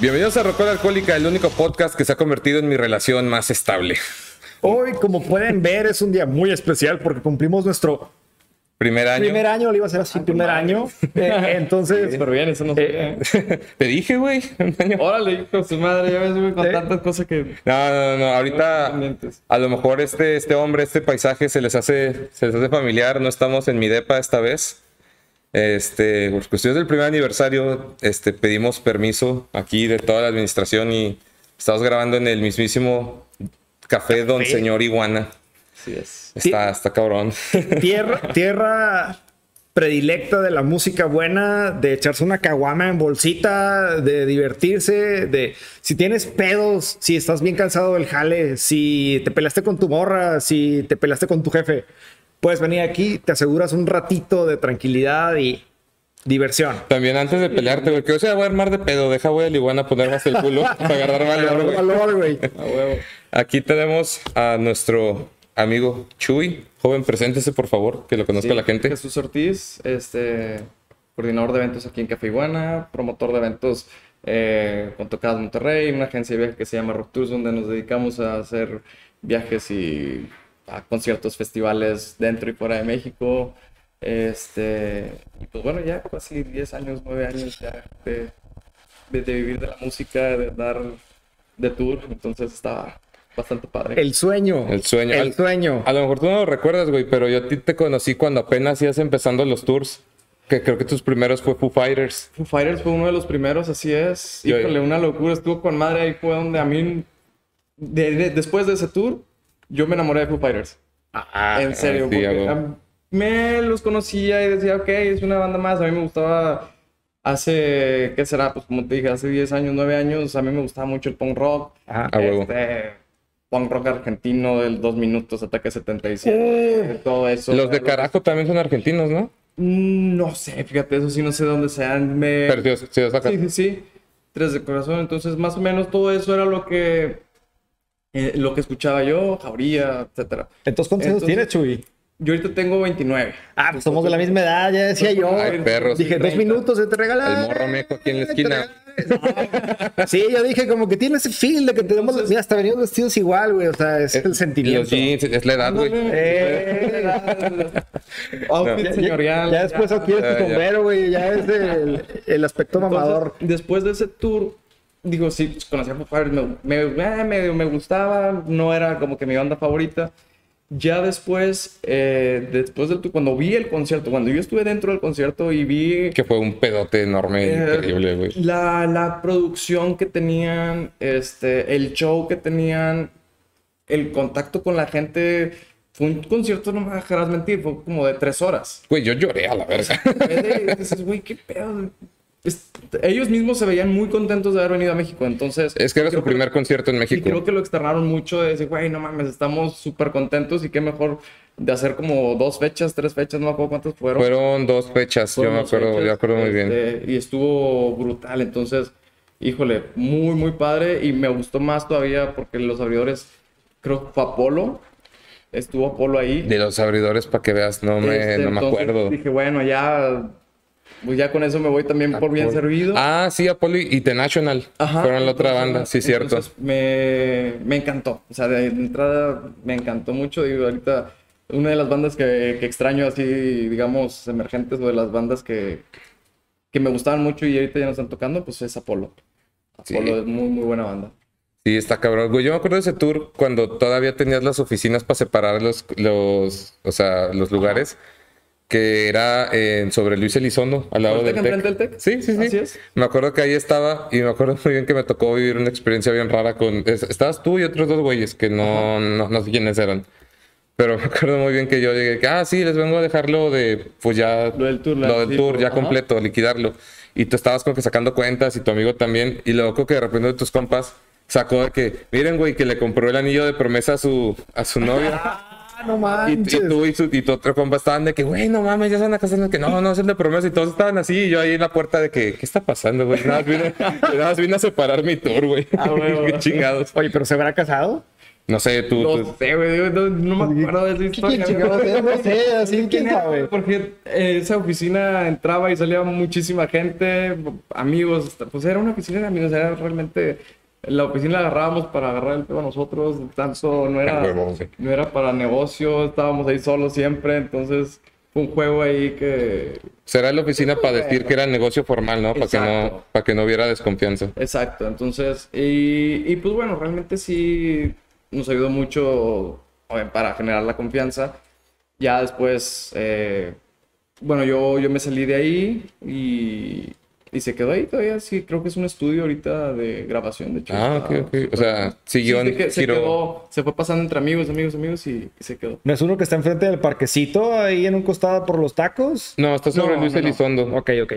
Bienvenidos a Rocola Alcohólica, el único podcast que se ha convertido en mi relación más estable. Hoy, como pueden ver, es un día muy especial porque cumplimos nuestro Primer año. primer año, lo iba a ser así, primer año. Eh, entonces, Súper bien, eso no Eh, sé. Te dije, güey. Órale, hijo de su madre, ya ves, güey, con ¿Eh? tantas cosas que. No, no, no. Ahorita a lo mejor este, este hombre, este paisaje se les hace, se les hace familiar. No estamos en mi depa esta vez. Este, por cuestiones del primer aniversario, este, pedimos permiso aquí de toda la administración y estamos grabando en el mismísimo café Don Señor Iguana. Así es. Está, está cabrón. tierra, tierra predilecta de la música buena, de echarse una caguama en bolsita, de divertirse, de si tienes pedos, si estás bien cansado del jale, si te peleaste con tu morra, si te peleaste con tu jefe, puedes venir aquí, te aseguras un ratito de tranquilidad y diversión. También antes de pelearte, güey, que yo se voy a armar de pedo, deja voy al Iguana a poner más el culo para agarrar valor, güey. Valor, güey. A huevo. Aquí tenemos a nuestro amigo Chuy. Joven, preséntese, por favor, que lo conozca Sí, la gente. Jesús Ortiz, este, coordinador de eventos aquí en Café Iguana, promotor de eventos eh, con Tocadas Monterrey, una agencia de viajes que se llama Rock Tours, donde nos dedicamos a hacer viajes y a conciertos, festivales dentro y fuera de México. Este, y pues bueno, ya casi 10 años, 9 años ya de, de- de vivir de la música, de dar de tour, entonces estaba bastante padre. El sueño. El sueño. El Al- sueño. A lo mejor tú no lo recuerdas, güey, pero yo a ti te conocí cuando apenas ibas empezando los tours. Que creo que tus primeros fue Foo Fighters. Foo Fighters fue uno de los primeros, así es. Yo- Híjole, una locura. Estuvo con madre. Ahí fue donde a mí, de- de- después de ese tour, yo me enamoré de Foo Fighters. Ah, en serio, sí, porque me los conocía y decía, ok, es una banda más. A mí me gustaba hace, ¿qué será? Pues como te dije, hace 10 años, 9 años, a mí me gustaba mucho el punk rock. Ajá. A huevo. Este, punk rock argentino del 2 minutos, Ataque 77, todo eso. Los de carajo también son argentinos, ¿no? Mm, No sé, fíjate, eso sí, no sé dónde sean. Me... Sea, Sí, sí, sí. Tres de corazón. Entonces, más o menos todo eso era lo que eh, lo que escuchaba yo, Jauría, etcétera. Entonces, ¿cuántos años tienes, Chuy? Yo ahorita tengo 29. Ah, pues somos de la misma edad, ya decía yo. Ay, perros. Dije, dos 30. minutos se te regala. El morro meco aquí en la esquina. Sí, yo dije, como que tiene ese feel de que tenemos. Mira, hasta venimos vestidos igual, güey. O sea, es el Los sentimiento. jeans, es la edad, güey. Eh. Outfit señorial. ya después aquí es Ya, tu ya. sombrero, güey. Ya es el, el aspecto Entonces, mamador. después de ese tour, digo, sí, pues, conocí a Foo Fighters, me, me, eh, medio me gustaba, no era como que mi banda favorita. Ya después, eh, después del tour, cuando vi el concierto, cuando yo estuve dentro del concierto y vi Que fue un pedote enorme, Eh, increíble, güey. La, la producción que tenían, este, el show que tenían, el contacto con la gente. Fue un concierto, no me dejarás mentir, fue como de tres horas. Güey, yo lloré a la verga. Es de- dices, güey, qué pedo. Ellos mismos se veían muy contentos de haber venido a México, entonces... Es que era su primer concierto en Y México. creo que lo externaron mucho de decir, güey, no mames, estamos súper contentos y qué mejor de hacer como dos fechas, tres fechas, no me acuerdo cuántas fueron. Fueron dos fechas, yo me acuerdo, fechas, yo acuerdo muy bien. este, Y estuvo brutal. Entonces, híjole, muy, muy padre. Y me gustó más todavía porque los abridores, creo que fue Apolo. Estuvo Apolo ahí. De los abridores, para que veas, no me, Este, no me entonces acuerdo. Dije, bueno, ya, pues ya con eso me voy también por bien servido. Ah, sí, Apolo y The National. Ajá, Fueron la otra banda, sí, cierto. Me, me encantó. O sea, de entrada me encantó mucho. Digo, ahorita una de las bandas que, que extraño así, digamos, emergentes o de las bandas que, que me gustaban mucho y ahorita ya no están tocando, pues es Apolo. Sí. Apolo es muy, muy buena banda. Sí, está cabrón. Yo me acuerdo de ese tour cuando todavía tenías las oficinas para separar los, los, o sea, los lugares. Que era en- sobre Luis Elizondo, al lado ¿Tec del enfrente Tec. del Tec? Sí, sí, sí. Así es. Me acuerdo que ahí estaba y me acuerdo muy bien que me tocó vivir una experiencia bien rara con... es- Estabas tú y otros dos güeyes que no, no, no sé quiénes eran. Pero me acuerdo muy bien que yo llegué, que, ah, sí, les vengo a dejarlo de, pues ya... Lo del tour, Lo del sí, tour, ya ajá. completo, liquidarlo. Y tú estabas como que sacando cuentas y tu amigo también. Y luego que de repente de tus compas sacó de que, miren, güey, que le compró el anillo de promesa a su, a su novia. No Y, manches. y tú y, su, y tu otro compa estaban de que, güey, no mames, ya se van a casar. Que no, no, es el de promesa. Y todos estaban así. Y yo ahí en la puerta de que, ¿qué está pasando, güey? Nada más vine, nada más vine a separar mi tour, güey. Ah, güey, Qué chingados. Oye, pero ¿se habrá casado? No sé, tú... No tú- sé, güey, no, no me acuerdo de esa historia. No sé, así, ¿Quién sabe? güey? Porque eh, esa oficina entraba y salía muchísima gente, amigos, pues era una oficina de amigos, era realmente... La oficina la agarrábamos para agarrar el pedo a nosotros, tanto no era, huevo, sí. no era para negocio, estábamos ahí solos siempre, entonces fue un juego ahí que... Será la oficina para decir que era negocio formal, ¿no? Para que no, para que no hubiera desconfianza. Exacto, entonces, y, y pues bueno, realmente sí nos ayudó mucho eh, para generar la confianza. Ya después, eh, bueno, yo, yo me salí de ahí y, y se quedó ahí todavía, sí, creo que es un estudio ahorita de grabación, de hecho. Ah, ok, ok. O sea, siguió Sí, en se, se quedó, se fue pasando entre amigos, amigos, amigos y, y se quedó. ¿No es uno que está enfrente del parquecito, ahí en un costado por los tacos? No, está sobre No, Luis no, no. Elizondo. Ok, ok.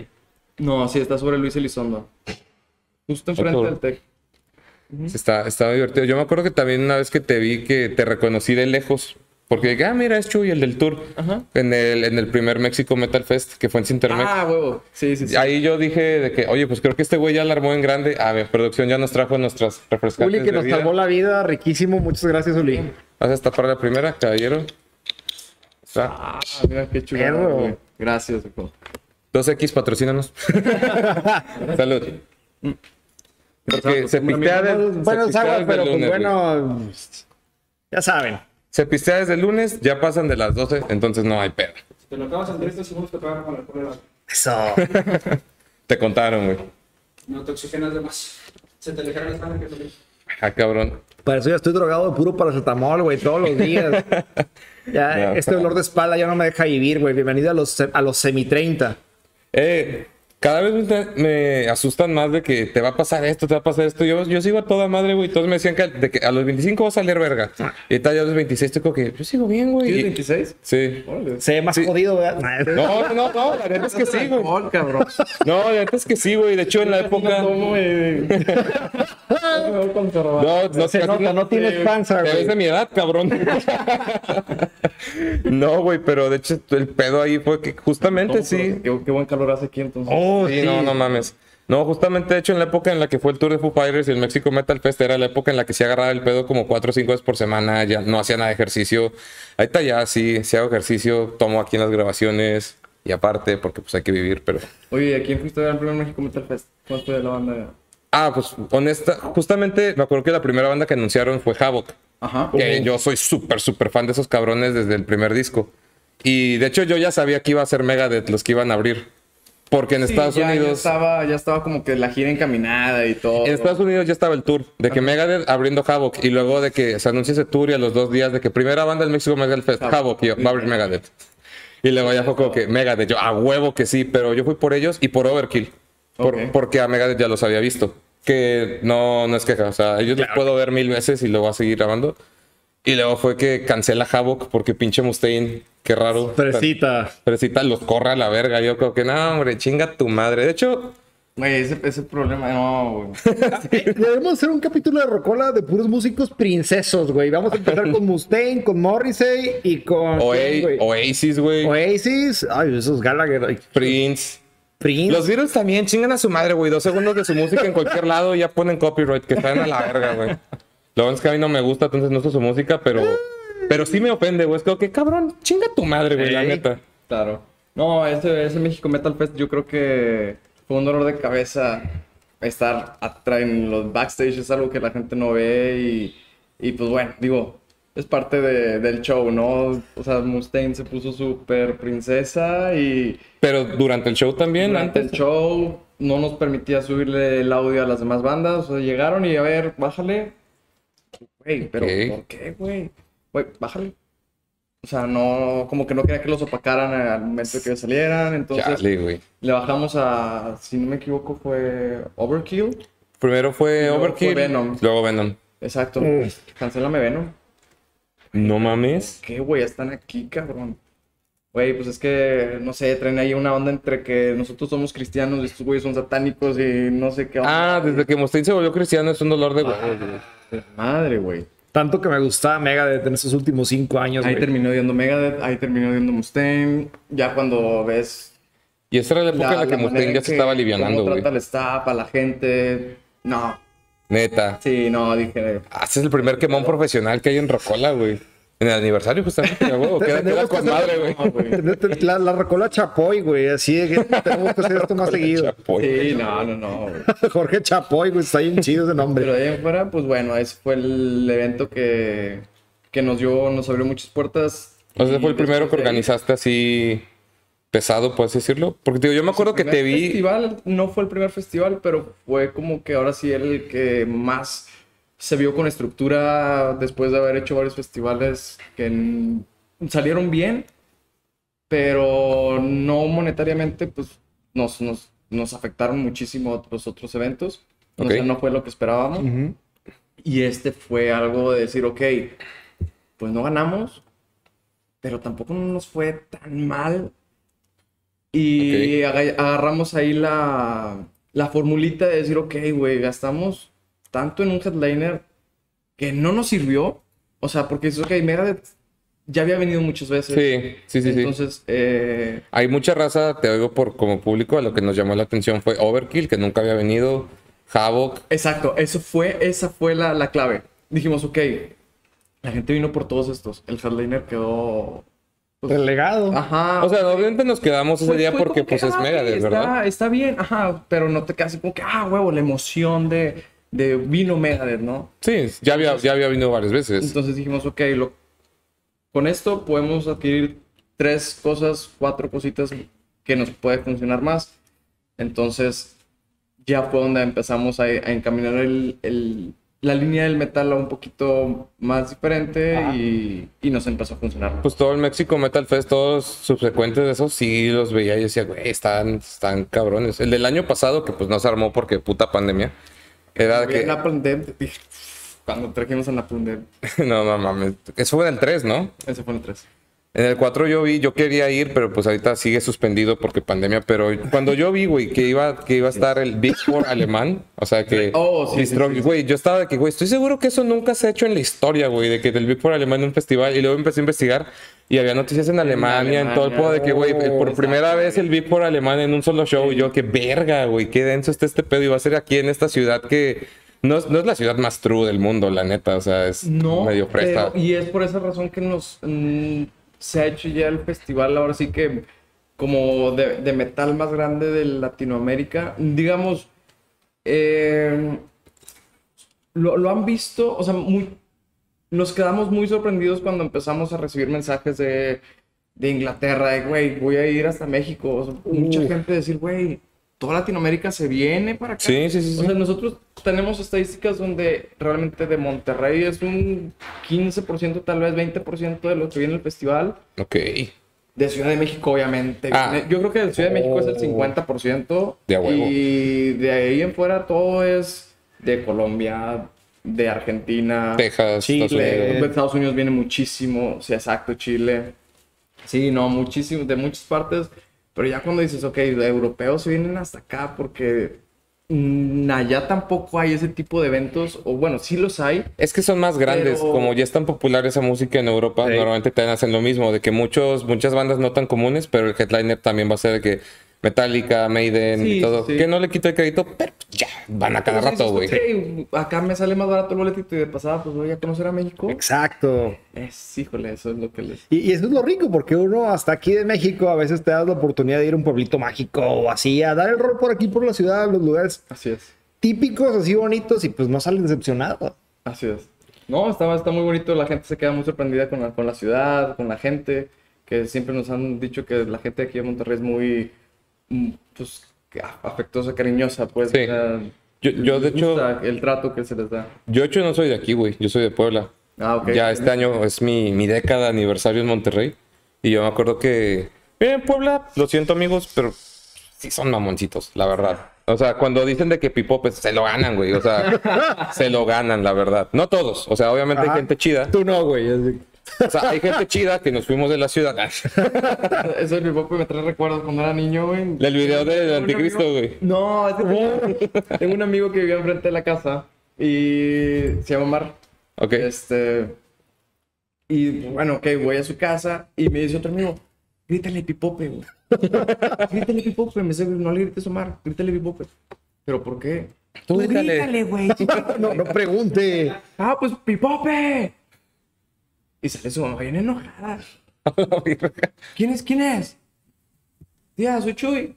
No, sí, está sobre Luis Elizondo. Justo enfrente del TEC. Está, está divertido. Yo me acuerdo que también una vez que te vi que te reconocí de lejos. Porque dije, ah, mira, es Chuy, el del tour. Ajá. En el, en el primer México Metal Fest, que fue en Cintermex. Ah, huevo. Sí, sí, sí. Ahí yo dije de que, oye, pues creo que este güey ya la armó en grande. A ver, producción ya nos trajo nuestras refrescantes Uli, que nos salvó la vida, riquísimo. Muchas gracias, Uli. Vas a destapar la primera, caballero. Está. Ah, mira qué chulo. Gracias, hijo. 2X, patrocínanos. Salud. Porque se amiga- de- Bueno, se pistea agua, pero pues bueno, ya saben. Se pistea desde el lunes, ya pasan de las 12, entonces no hay pedo. Te lo acabas Andrés, estos segundos te pagan con la prueba. Eso. Te contaron, güey. No te oxigenas de más. Se te alejaron las manos que te Ah, cabrón. Para eso ya estoy drogado de puro paracetamol, güey, todos los días. Ya, No. este dolor de espalda ya no me deja vivir, güey. Bienvenido a los, a los semi-30. Eh, cada vez me, me asustan más de que te va a pasar esto, te va a pasar esto. Yo, yo sigo a toda madre, güey. Todos me decían que, de que a los 25 va a salir verga. Y ahorita ya a los 26 estoy como que yo sigo bien, güey. ¿Tienes Y- 26? Sí. Órale. Se ve más Sí. jodido, ¿verdad? No, no, no, la neta es que sí, güey. No, la neta es que sí, güey. De hecho, en la época. güey. Cerveza. No, no se nota, no tienes panza, Te ves de güey. mi edad, cabrón. no, güey, pero de hecho el pedo ahí fue que justamente sí. Qué, qué buen calor hace aquí entonces. Oh, Sí, sí. no, no mames. No, justamente de hecho en la época en la que fue el tour de Foo Fighters y el México Metal Fest era la época en la que sí agarraba el pedo como cuatro o cinco veces por semana, ya no hacía nada de ejercicio. Ahorita ya sí, sí hago ejercicio, tomo aquí en las grabaciones y aparte porque pues hay que vivir, pero... Oye, ¿a quién fuiste a ver el primer México Metal Fest? ¿Cómo fue la banda? Ah, pues honesta, justamente me acuerdo que la primera banda que anunciaron fue Havoc. Ajá. Que yo soy súper, súper fan de esos cabrones desde el primer disco. Y de hecho yo ya sabía que iba a ser Megadeth los que iban a abrir. Porque en Sí, Estados ya- Ya Unidos... estaba, ya estaba como que la gira encaminada y todo. En Estados Unidos ya estaba el tour de que Megadeth abriendo Havoc y luego de que se anuncia ese tour y a los dos días de que primera banda del México Metal Fest, Havoc, y yo, va a abrir Megadeth. Y luego ya fue como que Megadeth, yo a huevo que sí, pero yo fui por ellos y por Overkill. Por- Ok. Porque a Megadeth ya los había visto. Que no, no es queja, o sea, ellos los puedo ver mil veces y lo voy a seguir grabando. Y luego fue que cancela Havoc porque pinche Mustaine, qué raro. Fresita. Fresita los corre a la verga. Yo creo que no, hombre, chinga tu madre. De hecho, Güey, ese, ese problema, no, güey. Debemos hacer un capítulo de Rocola de puros músicos princesos, güey. Vamos a empezar con Mustaine, con Morrissey y con. Oa- ¿quién, güey? Oasis, güey. Oasis. Ay, esos Gallagher. Prince. Prince. Los Beatles también chingan a su madre, güey. Dos segundos de su música en cualquier lado y ya ponen copyright, que están a la verga, güey. Lo bueno es que a mí no me gusta, entonces no uso su música, pero, pero sí me ofende, güey. Es como que cabrón, chinga tu madre, güey, la Ey. neta. Claro. No, ese, ese México Metal Fest yo creo que fue un dolor de cabeza estar atrás en los backstage, es algo que la gente no ve y, y pues bueno, digo, es parte de- del show, ¿no? O sea, Mustaine se puso súper princesa y Pero durante el show también, durante el antes. show no nos permitía subirle el audio a las demás bandas, o sea, llegaron y a ver, bájale. Güey, pero Ok. ¿por qué, güey? Güey, bájale. O sea, no, como que no quería que los opacaran al momento que salieran, entonces Chale, güey. le bajamos a, si no me equivoco, fue Overkill. Primero fue luego Overkill, fue Venom. luego Venom. Exacto. Mm. Cancélame Venom. No mames. ¿Qué, güey? Están aquí, cabrón. Güey, pues es que, no sé, traen ahí una onda entre que nosotros somos cristianos y estos güeyes son satánicos y no sé qué onda. Ah, desde que Mustaine se volvió cristiano es un dolor de huevos, güey. Madre, güey. Tanto que me gustaba Megadeth en estos últimos cinco años, Ahí terminó viendo Megadeth, ahí terminó viendo Mustaine. Ya cuando ves Y esa era la época en la que manera Mustaine ya se que- estaba alivianando, güey. trata el staff, a la gente. No. Neta. Sí, no, dije. Ah, ese es el primer quemón profesional que hay en Rocola, güey. En el aniversario, justamente, huevo. Queda, con madre, güey. La, la rocola Chapoy, güey. Así de que tenemos que hacer esto más seguido. Chapoy. Sí, no, no, no. güey. Jorge Chapoy, güey. Está bien chido ese Pero nombre. de ahí en fuera, pues bueno, ese fue el evento que, que nos dio, nos abrió muchas puertas. O sea, fue el primero que organizaste así pesado, puedes decirlo. Porque digo, yo me acuerdo que te vi. festival, no fue el primer festival, pero fue como que ahora sí el que más se vio con estructura después de haber hecho varios festivales que salieron bien, pero no monetariamente, pues nos, nos, nos afectaron muchísimo los otros eventos. O sea, no fue lo que esperábamos. Y este fue algo de decir, ok, pues no ganamos, pero tampoco nos fue tan mal. Y aga- agarramos ahí la, la formulita de decir, ok, güey, gastamos tanto en un headliner que no nos sirvió. O sea, porque es, ok, Megadeth ya había venido muchas veces. Sí, sí, sí, sí. Entonces, eh, Hay mucha raza, te oigo por como público, a lo que nos llamó la atención fue Overkill, que nunca había venido, Havoc, exacto, eso fue, esa fue la, la clave. Dijimos, ok, la gente vino por todos estos. El headliner quedó... pues, Relegado. Ajá. O sea, obviamente nos quedamos ese Fue- día fue porque que, pues es ah, ok, Megadeth, está, ¿verdad? Está bien, ajá, pero no te quedas así como que, ah, huevo, la emoción de, de vino Megadeth, ¿no? Sí, ya había, ya había venido varias veces. Entonces dijimos, ok, lo, con esto podemos adquirir tres cosas, cuatro cositas que nos puede funcionar más. Entonces ya fue donde empezamos a, a encaminar el, el- la línea del metal a un poquito más diferente y, y nos empezó a funcionar. Pues todo el México Metal Fest, todos subsecuentes de esos, sí los veía y decía, güey, están, están cabrones. El del año pasado, que pues no se armó porque puta pandemia, era que... Dije, cuando trajimos a Death, no, no mames. Eso fue en el 3, ¿no? ese fue el 3. En el 4 yo vi, yo quería ir, pero pues ahorita sigue suspendido porque pandemia. Pero cuando yo vi, güey, que iba, que iba a estar el Big Four alemán, o sea que. Oh, sí, sí, Distro- sí. Güey, yo estaba de que, güey, estoy seguro que eso nunca se ha hecho en la historia, güey, de que del Big Four alemán en un festival. Y luego empecé a investigar y había noticias en Alemania, en todo el Alemania. pueblo de que, güey, Oh, por primera vez el Big Four alemán en un solo show. Y yo, qué verga, güey, qué denso está este pedo. Y va a ser aquí en esta ciudad que. No es, no es la ciudad más true del mundo, la neta. O sea, es No, medio pero- y es por esa razón que nos mm, se ha hecho ya el festival ahora sí que como de, de metal más grande de Latinoamérica. Digamos, eh, lo, lo han visto, o sea, muy, nos quedamos muy sorprendidos cuando empezamos a recibir mensajes de, de Inglaterra, de, güey, voy a ir hasta México. O sea, mucha gente decir, güey, toda Latinoamérica se viene para acá. Sí, sí, sí, sí. O sea, nosotros tenemos estadísticas donde realmente de Monterrey es un 15%, tal vez 20% de lo que viene el festival. Ok. De Ciudad de México, obviamente. Ah. Yo creo que de Ciudad de México es el Oh. 50%. De a huevo. Y de ahí en fuera todo es de Colombia, de Argentina. Texas, Chile. Estados Unidos. Estados Unidos viene muchísimo, sí, exacto, Chile. Sí, no, muchísimo, de muchas partes. Pero ya cuando dices, ok, europeos vienen hasta acá porque mm, allá tampoco hay ese tipo de eventos, o bueno, sí los hay. Es que son más grandes, Pero- como ya es tan popular esa música en Europa, Sí. normalmente también hacen lo mismo, de que muchos, muchas bandas no tan comunes, pero el headliner también va a ser de que Metallica, Maiden Sí, y todo. sí. Que no le quito el crédito, pero ya, van a cada rato, sí güey. "Ok, acá me sale más barato el boletito y de pasada pues voy a conocer a México. Exacto. Es, híjole, eso es lo que les... Y, y eso es lo rico, porque uno hasta aquí de México a veces te das la oportunidad de ir a un pueblito mágico o así, a dar el rol por aquí, por la ciudad, los lugares Así es. típicos, así bonitos, y pues no sales decepcionado. Así es. No, está, está muy bonito, la gente se queda muy sorprendida con la, con la ciudad, con la gente, que siempre nos han dicho que la gente aquí de Monterrey es muy, pues, afectuosa, cariñosa, pues. Sí. o sea, Yo- yo, de hecho- el trato que se les da. Yo, de hecho, no soy de aquí, güey. Yo soy de Puebla. Ah, ok. Ya este año es mi, mi década de aniversario en Monterrey. Y yo me acuerdo que. Bien, Puebla, lo siento, amigos, pero sí son mamoncitos, la verdad. O sea, cuando dicen de que pipopes, se lo ganan, güey. O sea, se lo ganan, la verdad. No todos. O sea, obviamente hay gente chida. Tú no, güey. O sea, hay gente chida que nos fuimos de la ciudad. Eso de mi papá me trae recuerdos cuando era niño, güey. El video del anticristo, güey. No, es que tengo, tengo un amigo que vivía enfrente de la casa y se llama Mar. Ok. Este. Y bueno, ok, voy a su casa y me dice otro amigo, grítale pipope, güey. grítale pipope. Me dice, no le grites a Omar, grítale pipope. ¿Pero por qué? Tú dígale. güey. No, no pregunte. ah, pues Pipope. Y sale su mamá bien enojada. ¿Quién es? ¿Quién es? Tía, soy Chuy.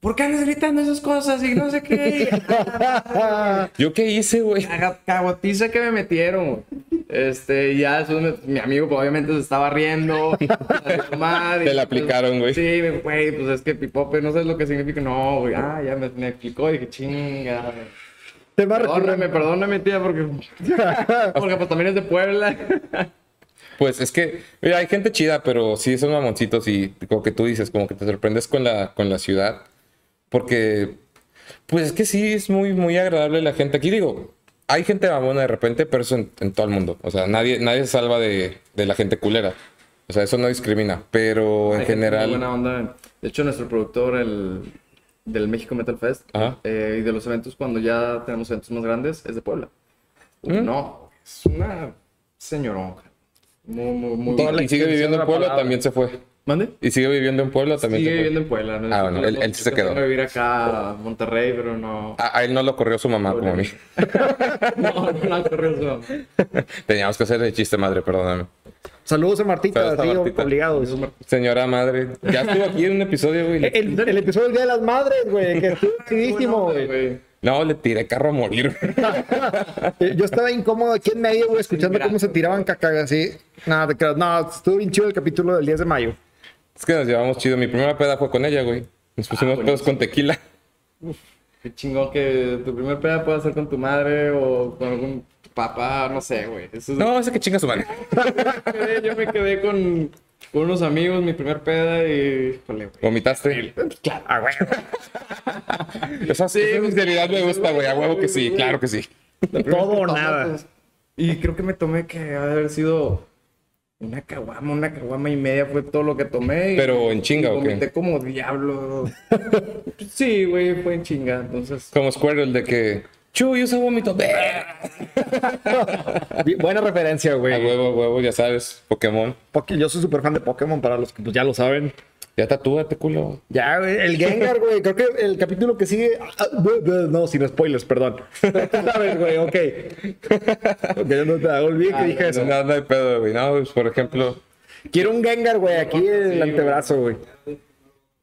¿Por qué andas gritando esas cosas y no sé qué? ¿Yo qué hice, güey? Caga- Cagotiza que me metieron. güey. Este, ya me- mi amigo pues, obviamente se estaba riendo. la madre, Te la pues, aplicaron, güey. Sí, güey, pues es que pipope, no sabes lo que significa. No, güey, ah, ya me, me explicó y dije, chinga. Tema Perdóname, recurrente. perdóname, tía, porque. Porque pues también es de Puebla. Pues es que, mira, hay gente chida, pero sí son mamoncitos y como que tú dices, como que te sorprendes con la, con la ciudad. Porque, pues es que sí, es muy, muy agradable la gente. Aquí digo, hay gente mamona de repente, pero eso en, en todo el mundo. O sea, nadie, nadie se salva de, de la gente culera. O sea, eso no discrimina. Pero en Hay general, buena onda. De hecho, nuestro productor, el del México Metal Fest, eh, y de los eventos, cuando ya tenemos eventos más grandes, es de Puebla. ¿Mm? No, es una señorona. Muy, muy, muy y sigue viviendo en la Puebla, palabra. también se fue. ¿Mande? Y sigue viviendo en Puebla, también Sigue se fue. viviendo en Puebla. ¿no? Ah, bueno, él- él sí se quedó. que vivir acá a Monterrey, pero no. A, a él no lo corrió su mamá como a mí. no, no la corrió su mamá. Teníamos que hacer el chiste, madre, perdóname. Saludos a Martita, Saludos a Martita. obligados. Señora madre, ya estuvo aquí en un episodio, güey. El, el episodio del Día de las Madres, güey, que estuvo chidísimo, güey. No, le tiré carro a morir. Yo estaba incómodo aquí en medio, güey, escuchando cómo se tiraban caca así. Nada, te creas. No, estuvo bien chido el capítulo del 10 de mayo. Es que nos llevamos chido. Mi primera peda fue con ella, güey. Nos pusimos pedos con tequila. Qué chingón que tu primer peda pueda ser con tu madre o con algún papá, no sé, güey. Eso es- No, ese que chinga su madre. me quedé- yo me quedé con, con unos amigos, mi primer peda y. Híjole, güey. ¿Vomitaste? Claro, ah, güey. Esa, Sí, sinceridad me gusta, güey. A huevo que sí, claro que sí. Todo o nada. pues, Y creo que me tomé que haber sido una caguama, una caguama y media fue todo lo que tomé. y- Pero en chinga, ¿o qué? Vomité como diablo. sí, güey, fue en chinga. Entonces, Como Squirrel de que... Chuy, usa vómito. Bi- Buena referencia, A güey. huevo, a huevo, ya sabes. Pokémon. Porque yo soy súper fan de Pokémon, para los que pues, ya lo saben. Ya tatúate, culo. Ya, güey, el Gengar, güey. Creo que el capítulo que sigue. ah, bu- No, sin spoilers, perdón. Sabes, güey, ok. Ok, no te olvidé que dije eso. No, no hay pedo, güey. No, pues, por ejemplo... Quiero un Gengar, güey, aquí en el antebrazo, güey.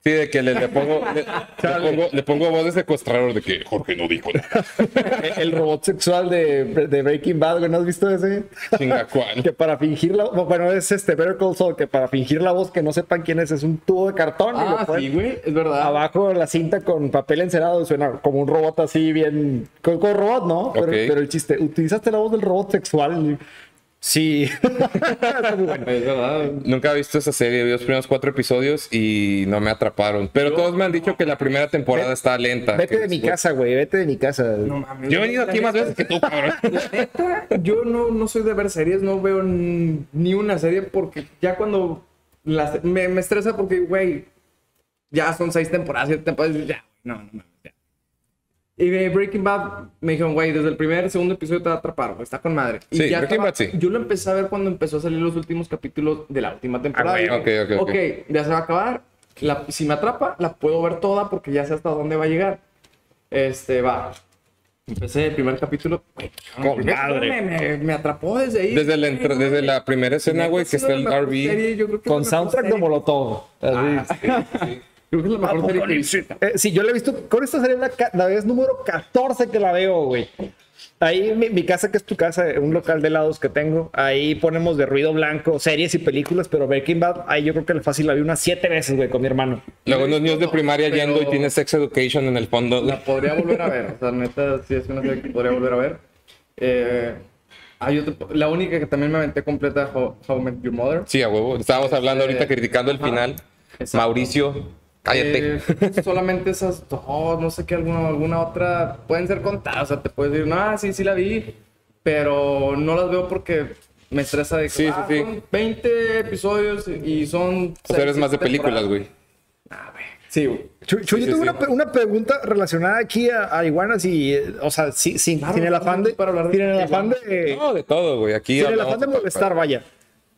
Sí, de que le, le pongo, le, le pongo, le pongo voz de secuestrador de que Jorge no dijo nada. El, el robot sexual de, de Breaking Bad, güey, ¿no has visto ese? Chinga cuál. Que para fingir la bueno, es este Better Call Saul, que para fingir la voz que no sepan quién es, es un tubo de cartón y ah, lo ponen sí, güey, es verdad. abajo la cinta con papel encerado, suena como un robot así bien, con, con robot, ¿no? Pero el chiste, ¿utilizaste la voz del robot sexual? Sí. Bueno. Es verdad. Nunca he visto esa serie, vi los primeros cuatro episodios y no me atraparon. Pero todos me han dicho que la primera temporada está lenta. Vete de mi casa, güey, vete de mi casa. No mames. Yo he venido aquí más veces que tú, cabrón. La neta, yo no, no soy de ver series, no veo ni una serie porque ya cuando las, me, me estresa porque, güey, ya son seis temporadas, siete temporadas, ya, no, no mames, ya. Y de Breaking Bad me dijeron, güey, desde el primer, segundo episodio te va a atrapar, güey, está con madre. Y Sí, ya Breaking estaba- Bad sí. Yo lo empecé a ver cuando empezó a salir los últimos capítulos de la última temporada. Ah, güey, Dije, ok, ok, ok. ya se va a acabar. La- si me atrapa, la puedo ver toda porque ya sé hasta dónde va a llegar. Este, va. Empecé el primer capítulo. güey, Con el madre. Me, me- me atrapó desde ahí. Desde güey. desde la primera escena, güey, que está el RV. serie, Con soundtrack de. Molotov. Así. Creo que es la mejor serie que he visto. Eh, sí, yo la he visto. Con esta serie la, la vez número 14 que la veo, güey. Ahí mi, mi casa, que es tu casa, un local de helados que tengo, ahí ponemos de ruido blanco series y películas, pero Breaking Bad, ahí yo creo que el fácil la vi unas siete veces, güey, con mi hermano. Luego unos niños de primaria Pero- yendo y tiene Sex Education en el fondo. La podría volver a ver. O sea, neta, sí es una serie que podría volver a ver. Eh, hay otro- la única que también me aventé completa, How, How I Met Your Mother. Sí, a huevo. Estábamos hablando ahorita Este, criticando el ajá. final. Exacto. Mauricio, cállate. Eh, solamente esas dos, no sé qué, alguna, alguna otra pueden ser contadas. O sea, te puedes decir, no, sí, sí la vi, pero no las veo porque me estresa de que Sí, ah, sí. son 20 episodios y son. O sea, eres más de películas, güey. Ah, güey. Sí, güey. Chuy, Chuy, Sí, yo sí, tengo sí. Una, una pregunta relacionada aquí a, a iguanas y, eh, o sea, sí, sin, Claro, sin el afán de, para hablar de el afán de, No, de todo, güey. Aquí sin el afán de molestar, vaya.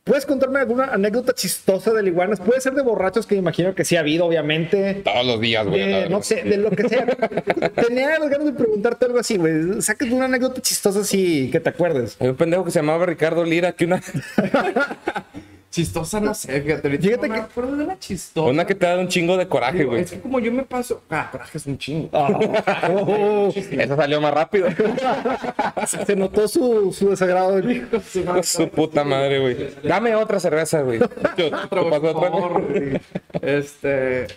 ¿Puedes contarme alguna anécdota chistosa de iguanas? Puede ser de borrachos, que imagino que sí ha habido, obviamente. Todos los días, güey. De, verga. no sé, de lo que sea. Tenía las ganas de preguntarte algo así, güey. Sácate una anécdota chistosa así que te acuerdes. Hay un pendejo que se llamaba Ricardo Lira, que una, Chistosa, no sé, fíjate. ahorita Fíjate no me que- acuerdo de una chistosa. una que te da un chingo de coraje, Digo, güey. es que como yo me paso. Ah, coraje es un chingo. Oh, Esa salió más rápido. se notó su, su desagrado. Su puta madre, güey. Dame otra cerveza, güey. Yo- Otro, ¿te pasó otra, por favor, güey? güey. Este.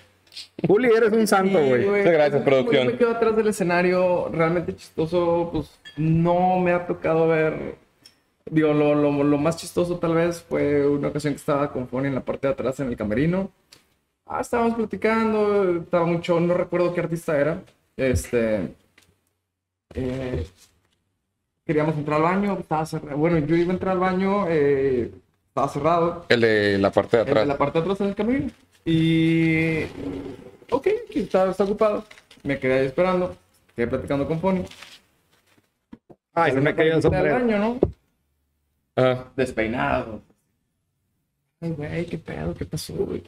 Juli, eres un santo, Sí, güey. Muchas gracias, Como producción. Yo me quedo atrás del escenario, realmente chistoso, pues no me ha tocado ver. Digo, lo, lo, lo más chistoso tal vez fue una ocasión que estaba con Fonny en la parte de atrás en el camerino. Ah, estábamos platicando, estaba mucho, no recuerdo qué artista era. Este. eh, queríamos entrar al baño, estaba cerrado. Bueno, yo iba a entrar al baño, eh, estaba cerrado. El de la parte de atrás. la parte de atrás en el camino. Y. Ok, está, está ocupado. Me quedé ahí esperando. Quedé platicando con Pony. Ay, se me cayó el Al sombrero. baño, ¿no? Ah, Despeinado. Ay, güey, qué pedo, qué pasó, güey.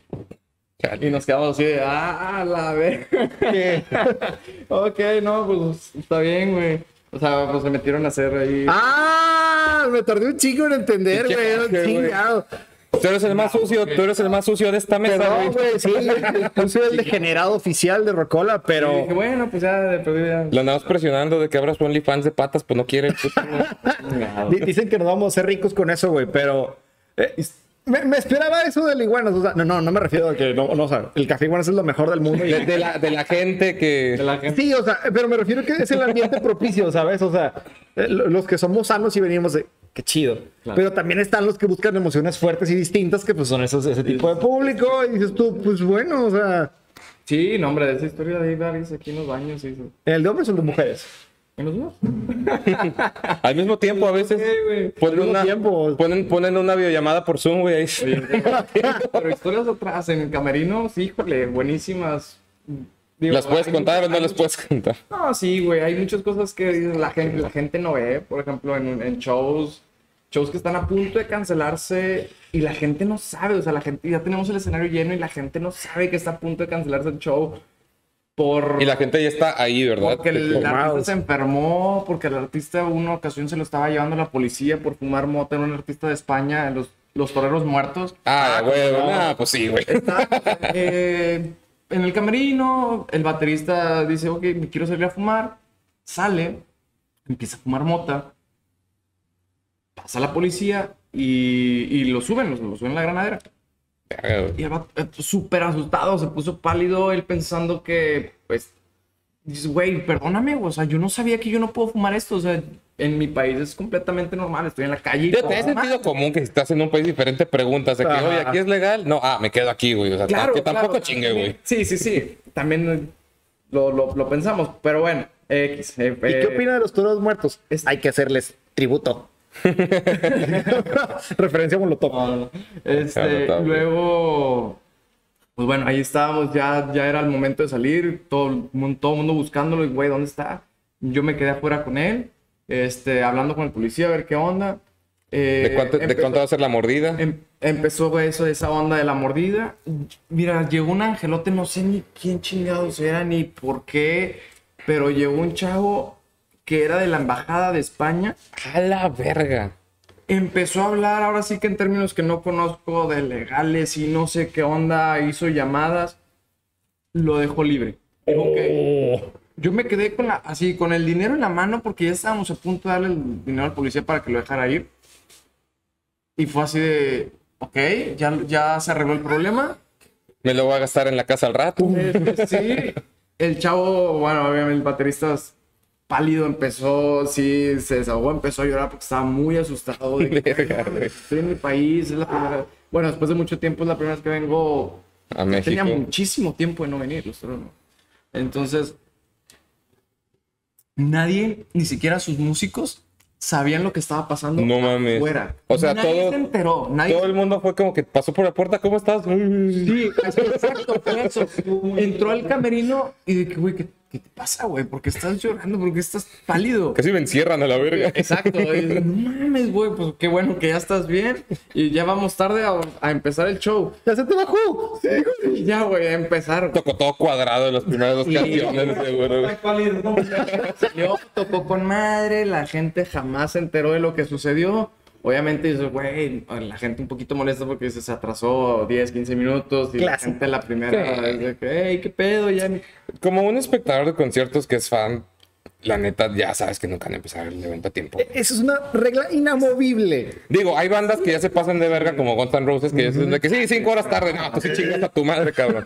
Y nos quedamos así de, ah, la ver. ok, no, pues está bien, güey. O sea, pues se metieron a hacer ahí. Ah, me tardé un chingo en entender, güey. Era Tú eres el más sucio, tú eres el más sucio de esta mesa, Perdón, güey. güey, sí. Yo soy el degenerado oficial de Rocola, Y pero. dije, bueno, pues ya de. Lo andamos presionando de que abras OnlyFans de patas, pues no quiere. puto. Di- Dicen que nos vamos a hacer ricos con eso, güey, pero. eh, me, me esperaba eso del iguanas. O sea, no, no, no me refiero a que no, no, o sea, el café iguanas es lo mejor del mundo. y- De, de la, de la gente que. De la gente. Sí, o sea, pero me refiero a que es el ambiente propicio, ¿sabes? O sea, eh, lo- los que somos sanos y venimos de. Qué chido. Pero también están los que buscan emociones fuertes y distintas, que pues son esos, ese tipo de público. Y dices tú, pues bueno, o sea, Sí, no, hombre, de esa historia de ahí varios aquí en los baños. Sí, sí. ¿el de hombres o el de mujeres? ¿En los dos? Al mismo tiempo, a veces. Ponen Al mismo una, tiempo. Ponen, ponen una videollamada por Zoom, güey. ahí. Pero historias atrás en camerinos, híjole, buenísimas. Digo, ¿Las puedes contar o no las puedes contar? No, sí, güey, hay muchas cosas que la gente, la gente no ve, por ejemplo, en, en shows, shows que están a punto de cancelarse y la gente no sabe, o sea, la gente, ya tenemos el escenario lleno y la gente no sabe que está a punto de cancelarse el show por... Y la gente ya está ahí, ¿verdad? Porque el Formados. artista se enfermó, porque el artista una ocasión se lo estaba llevando la policía por fumar mota, era un artista de España, los, los toreros muertos. Ah, güey, no. nah, pues sí, güey. Está eh, en el camerino, el baterista dice, ok, me quiero salir a fumar, sale, empieza a fumar mota, pasa la policía y, y lo suben, lo, lo suben a la granadera. Y el vato, eh, súper asustado, se puso pálido, él pensando que, pues, dice, güey, perdóname, o sea, yo no sabía que yo no puedo fumar esto, o sea, en mi país es completamente normal, estoy en la calle. y Ya puedo te es fumar". sentido común que si estás en un país diferente preguntas de que, Ajá. oye, aquí es legal. No, ah, me quedo aquí, güey. O sea, Claro, que tampoco claro, chingue, güey. Sí, sí, sí. También eh, lo, lo, lo pensamos, pero bueno, X. eh, ¿Y qué opina de los toros muertos? es- Hay que hacerles tributo. Referencia a Molotov. no. Este, Claro, luego, pues bueno, ahí estábamos, ya, ya era el momento de salir, todo el mundo, todo el mundo buscándolo y, güey, ¿dónde está? Yo me quedé afuera con él, este, hablando con el policía a ver qué onda. Eh, ¿De cuánto, ¿De empezó- cuánto va a ser la mordida? Em- empezó eso, esa onda de la mordida. Mira, llegó un angelote, no sé ni quién chingados era ni por qué, pero llegó un chavo que era de la embajada de España. A la verga. Empezó a hablar, ahora sí que en términos que no conozco, de legales y no sé qué onda, hizo llamadas, lo dejó libre. Dijo que- Yo me quedé con la, así, con el dinero en la mano porque ya estábamos a punto de darle el dinero al policía para que lo dejara ir. Y fue así de, ok, ya, ya se arregló el problema. Me lo voy a gastar en la casa al rato. Este, sí, el chavo, bueno, obviamente el baterista pálido empezó, sí, se desahogó, empezó a llorar porque estaba muy asustado. De que, Verga, "Ay, güey. estoy en mi país, es la primera Bueno, después de mucho tiempo es la primera vez que vengo. A México. Tenía muchísimo tiempo de no venir, los toros, ¿no? Entonces, nadie, ni siquiera sus músicos, sabían lo que estaba pasando No mames. afuera. O sea, nadie todo- se enteró, nadie Todo el mundo fue como que pasó por la puerta. ¿Cómo estás? Sí, exacto, fue eso. Entró al camerino y que, güey, ¿qué, ¿qué te pasa, güey? ¿Por qué estás llorando? ¿Por qué estás pálido? Casi me encierran a la verga. Exacto, y no mames, güey, pues qué bueno que ya estás bien y ya vamos tarde a, a empezar el show. ¡Ya se te bajó! Sí, güey. Ya, güey, a empezar. Tocó todo cuadrado en las primeras dos canciones, seguro. Salió, tocó con madre, la gente jamás se enteró de lo que sucedió. Obviamente dices, güey, la gente un poquito molesta porque se atrasó 10, 15 minutos y la gente la primera Sí. es de que, hey, qué pedo, ya ni-". Como un espectador de conciertos que es fan, la neta ya sabes que nunca van a empezar el evento a tiempo. Esa es una regla inamovible. Digo, hay bandas que ya se pasan de verga como Guns N' Roses que dicen de que sí, cinco horas tarde. No, tú sí chingas a tu madre, cabrón.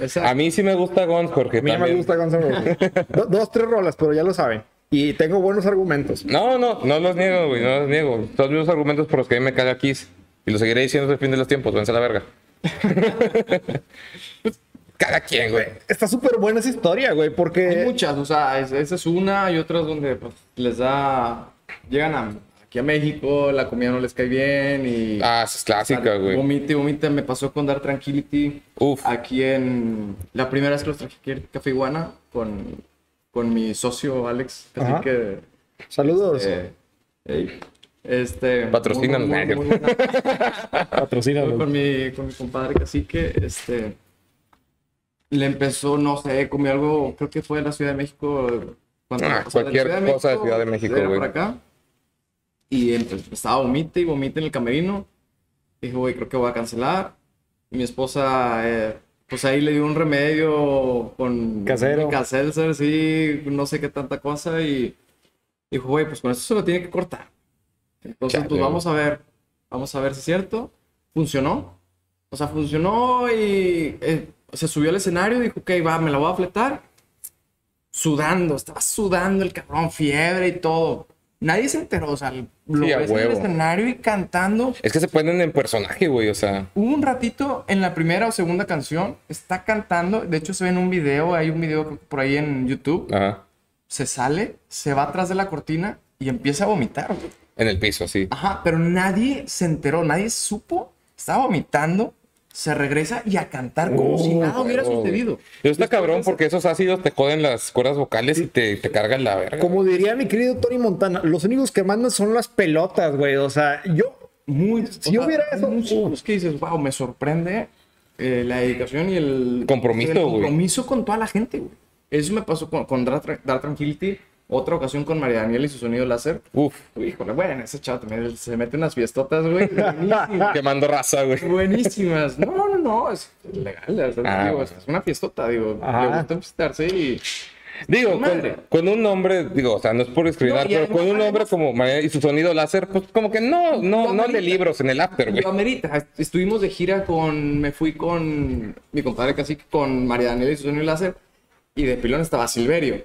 Exacto. A mí sí me gusta Guns, Jorge. A mí ya me también. gusta Guns N' Roses. Do- dos, tres rolas, pero ya lo saben. Y tengo buenos argumentos. No, no, no los niego, güey, no los niego. Son los mismos argumentos por los que a mí me caga Kiss. Y lo seguiré diciendo hasta el fin de los tiempos, vence a la verga. Pues, cada quien, güey. Está súper buena esa historia, güey, Hay porque... muchas, o sea, es- esa es una y otras donde pues, les da, llegan a, aquí a México, la comida no les cae bien y... Ah, esa es clásica, güey. Vomite, vomite, me pasó con Dar Tranquility. Uf. Aquí en. La primera vez que los traje aquí en Café Iguana con, con mi socio Alex. Así Ajá. que. Saludos. eh, ey, este. Muy buena- Patrocínanos. con mi, con mi compadre Cacique, este. Le empezó, no sé, comió algo, creo que fue de la Ciudad de México. cuando- Ah, o sea, de cualquier cosa de Ciudad de México, güey. por acá. Y empe- estaba vomite y vomite en el camerino. Dije, güey, creo que voy a cancelar. Mi esposa, eh, pues ahí le dio un remedio con... Casero. Caselser, sí, no sé qué tanta cosa. Y dijo, güey, pues con esto se lo tiene que cortar. Entonces, Chale, pues vamos a ver. Vamos a ver si es cierto. Funcionó. O sea, funcionó y eh, se subió al escenario. Dijo, ok, va, me la voy a fletar. Sudando, estaba sudando el cabrón, fiebre y todo. Nadie se enteró, o sea, lo Sí, ves en el escenario y cantando. Es que se ponen en personaje, güey, o sea. Hubo un ratito en la primera o segunda canción, está cantando, de hecho se ve en un video, hay un video por ahí en YouTube, Ajá. se sale, se va atrás de la cortina y empieza a vomitar, güey. En el piso, sí. Ajá, pero nadie se enteró, nadie supo, estaba vomitando, se regresa y a cantar como si nada hubiera Oh, sucedido. Eso está cabrón porque esos ácidos te joden las cuerdas vocales y te, te cargan la verga. Como diría mi querido Tony Montana, los únicos que mandan son las pelotas, güey. O sea, yo... Muy, Si yo hubiera eso, músicos que dices, wow, me sorprende eh, la dedicación y el Compromiso, el güey. compromiso con toda la gente, güey. Eso me pasó con, con Dar, Tra- Dar Tranquility, otra ocasión con María Daniela y su sonido láser. Uf, Híjole, bueno, ese chavo también se mete unas fiestotas, güey. buenísimas. quemando raza, güey. Buenísimas. No, no, no, es legal. Ah, digo, bueno. es una fiestota, digo. Ajá. Le gusta visitarse y. Digo, con, con un nombre, digo, o sea, no es por discriminar, No, pero con un nombre como María y su sonido láser, pues como que no, no, no de libros en el after, güey. Lo amerita. Estuvimos de gira con. Me fui con mi compadre casi con María Daniela y su sonido láser. Y de pilón estaba Silverio.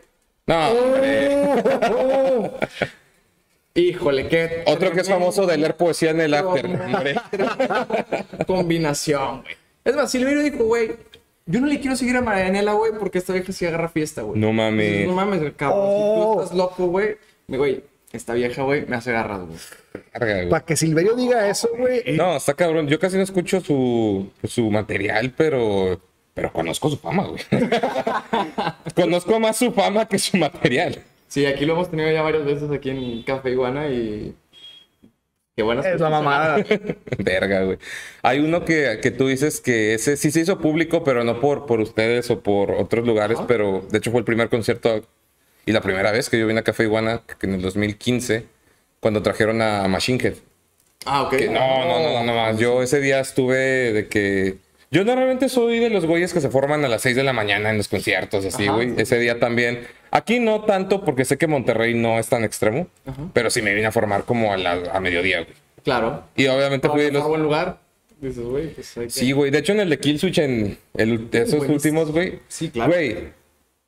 No, hombre. Híjole, qué. Otro que es famoso de leer poesía en el after, hombre. Combinación, güey. Es más, Silverio dijo, güey, yo no le quiero seguir a María Daniela, güey, porque esta vieja sí agarra fiesta, güey. No mames. No mames, cabrón. Si Oh. tú estás loco, güey. mi Güey, esta vieja, güey, me hace. Verga, güey. Para que Silverio diga eso, güey. No, está cabrón. Yo casi no escucho su, su material, pero, pero conozco su fama, güey. conozco más su fama que su material. Sí, aquí lo hemos tenido ya varias veces aquí en Café Iguana y. Qué buenas Es la mamada. Verga, güey. Hay uno que, que tú dices que ese sí se hizo público, pero no por, por ustedes o por otros lugares, Ajá. pero de hecho fue el primer concierto y la primera vez que yo vine a Café Iguana, que en el 2015, cuando trajeron a Machine Head. Ah, ok. Que no, no, no, no, no más. Yo ese día estuve de que. Yo normalmente soy de los güeyes que se forman a las 6 de la mañana en los conciertos, así, Ajá. güey. Ese día también. Aquí no tanto, porque sé que Monterrey no es tan extremo, pero sí me vine a formar como a, la, a mediodía, güey. Claro. Y obviamente fui de los. buen lugar. Dices, güey, pues hay que... Sí, güey. De hecho, en el de Kill Switch, en el- esos buenísimo. últimos, güey. Sí, claro. Güey.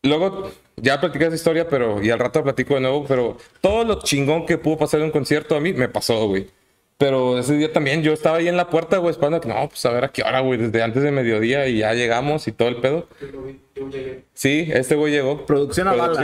Luego, ya platicé esa historia, pero. Y al rato platico de nuevo, pero todo lo chingón que pudo pasar en un concierto a mí me pasó, güey. Pero ese día también yo estaba ahí en la puerta, güey, esperando que no, pues a ver a qué hora, güey, desde antes de mediodía y ya llegamos y todo el pedo. Yo lo vi, yo llegué. Sí, este güey llegó. Producción a bala.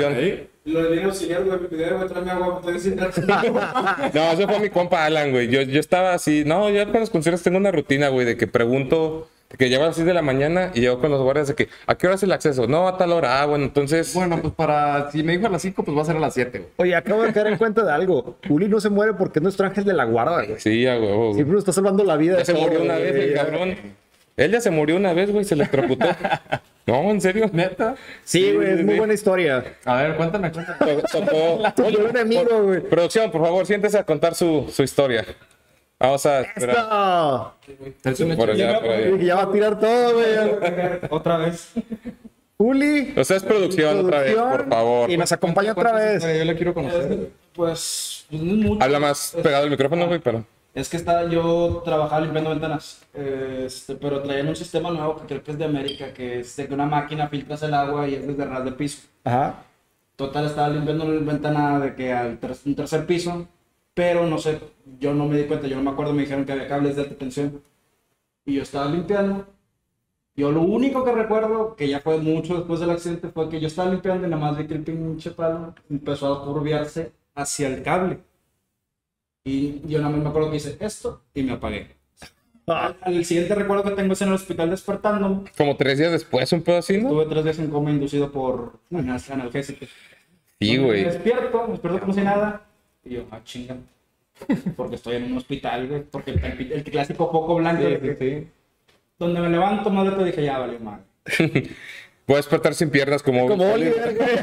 Auxiliar, güey, me pidieron, agua, No, eso fue mi compa Alan, güey. Yo, yo estaba así, no, yo con los conciertos tengo una rutina, güey, de que pregunto Que llegó a las 6 de la mañana y llegó con los guardias de que, ¿a qué hora es el acceso? No, a tal hora. Ah, bueno, entonces... Bueno, pues para. Si me dijo a las 5, pues va a ser a las 7, güey. Oye, acabo de caer en cuenta de algo. Uli no se muere porque es nuestro ángel de la guarda, güey. Sí, a huevo. güey. Siempre nos está salvando la vida. Ya de se todo, murió una güey. vez el cabrón. Él ya se murió una vez, güey, se electrocutó. no, en serio. ¿Neta? Sí, güey, es muy buena historia. A ver, cuéntame, cuéntame. To- Tocó. Tu peor enemigo, güey. Producción, por favor, siéntese a contar su, su historia. Vamos a esperar. ¡Esto! Por allá, por allá. Ya va a tirar todo, güey. Otra vez. Uli. O sea, es producción otra vez, por favor. Y nos acompaña otra vez. Yo le quiero conocer. Pues, pues no es mucho. Habla más pegado el micrófono, güey, pero. Es que estaba, yo trabajaba limpiando ventanas, este, pero traían un sistema nuevo que creo que es de América, que es de que una máquina filtras el agua y es desde ras del piso. Ajá. Total, estaba limpiando la ventana de que al ter- un tercer piso, pero no sé, yo no me di cuenta, yo no me acuerdo, me dijeron que había cables de alta tensión. Y yo estaba limpiando. Yo lo único que recuerdo, que ya fue mucho después del accidente, fue que yo estaba limpiando y nada más vi que el pinche palo empezó a curviarse hacia el cable. Y yo nada más me acuerdo que hice esto y me apagué. Ah, El siguiente recuerdo que tengo es en el hospital despertando. Como tres días después, un pedo así, ¿no? Estuve tres días en coma inducido por analgésicos. Sí, Me güey. despierto, me despierto como si nada. Y yo, ah, chinga. Porque estoy en un hospital, güey. Porque el, el- clásico foco blanco. que- Sí, sí. Donde me levanto, madre, te dije, ya valió mal. Puedes despertar sin piernas como. Como Oliver, güey.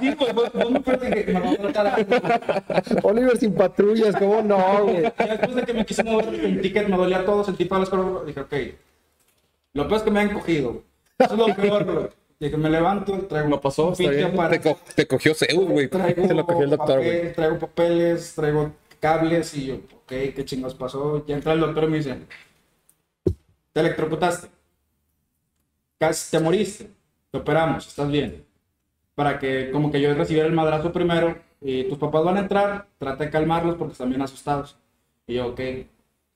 Sí, pues, pues, pues, me que me va a tratar. Oliver sin patrullas, ¿cómo no, güey? Ya después de que me quise mover el ticket, me dolía todo, sentí para las cosas. Dije, ok. Lo peor es que me han cogido. Eso es lo peor, güey. Dije, me levanto, traigo No pasó, un está bien. Te, co- te cogió Zeus, güey. Se lo cogió el doctor, papel, güey. Traigo papeles, traigo cables y yo, ok, ¿qué chingados pasó? Ya entra el doctor y me dice, te electrocutaste. Casi te moriste. Te operamos, estás bien. Para que como que yo recibiera el madrazo primero y tus papás van a entrar, trata de calmarlos porque están bien asustados. Y yo, ok.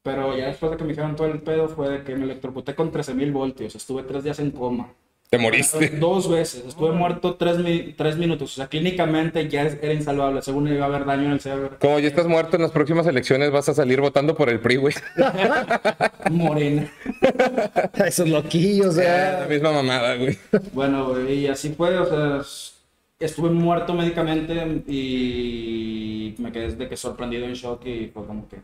Pero ya después de que me dijeron todo el pedo fue de que me electrocuté con 13.000 voltios. Estuve tres días en coma. Te moriste. Dos veces. Estuve muerto tres, mi- tres minutos. O sea, clínicamente ya es- era insalvable. Según iba a haber daño en el cerebro. Como ya estás muerto en las próximas elecciones, vas a salir votando por el PRI, güey. Morena. Esos loquillos, La güey. misma mamada, güey. Bueno, güey, y así fue. O sea, estuve muerto médicamente y me quedé de que sorprendido en shock y fue como que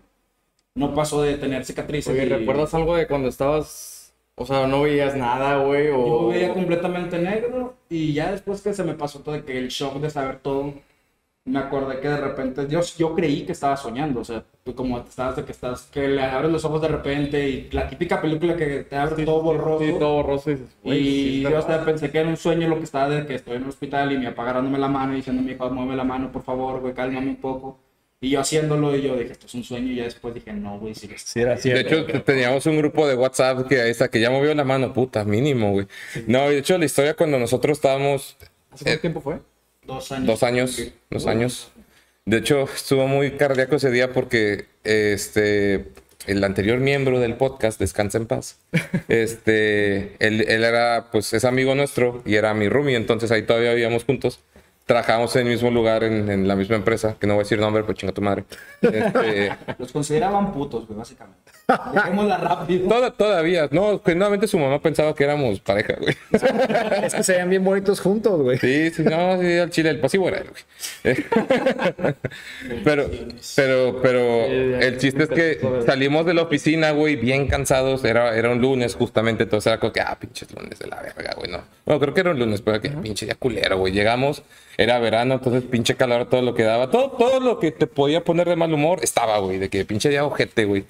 no pasó de tener cicatrices. Oye, y- ¿recuerdas algo de cuando estabas. O sea, no veías nada, güey? O... Yo veía completamente negro y ya después que se me pasó todo de que el shock de saber todo, me acordé que de repente, yo, yo creí que estaba soñando, o sea, tú como estabas de que estás, que le abres los ojos de repente y la típica película que te abre todo borroso. Sí, todo borroso. Y, dices, güey, Y sí yo hasta pensé que era un sueño lo que estaba de que estoy en el hospital y mi papá agarrándome la mano y diciendo mi hijo, mueve la mano, por favor, güey, cálmame un poco. Y yo haciéndolo y yo dije, esto es un sueño y ya después dije, no, güey, sí, Sí, era De cierto. hecho, te- teníamos un grupo de WhatsApp que ahí está, que ya movió la mano, puta, mínimo, güey. No, de hecho, la historia cuando nosotros estábamos ¿Hace cuánto tiempo fue? dos años. dos años, dos años. De hecho, estuvo muy cardíaco ese día porque este el anterior miembro del podcast, Descansa en Paz, este, él, él era, pues, es amigo nuestro y era mi roomie, entonces ahí todavía vivíamos juntos. Trabajábamos en el mismo lugar, en, en la misma empresa, que no voy a decir nombre, pues chinga tu madre. Este, Los consideraban putos, güey, básicamente. Dejémosla rápido. toda- todavía, no, genuinamente su mamá pensaba que éramos pareja, güey. Es que se veían bien bonitos juntos, güey. Sí, sí, no, sí, al chile, el pasivo era él, güey. pero, pero, pero, el chiste es que salimos de la oficina, güey, bien cansados. Era, era un lunes, justamente. Entonces era como que, ah, pinches lunes de la verga, güey, no. Bueno, creo que era un lunes, pero que pinche día culero, güey. Llegamos, era verano, entonces pinche calor, todo lo que daba. Todo, todo lo que te podía poner de mal humor estaba, güey, de que pinche día ojete, güey.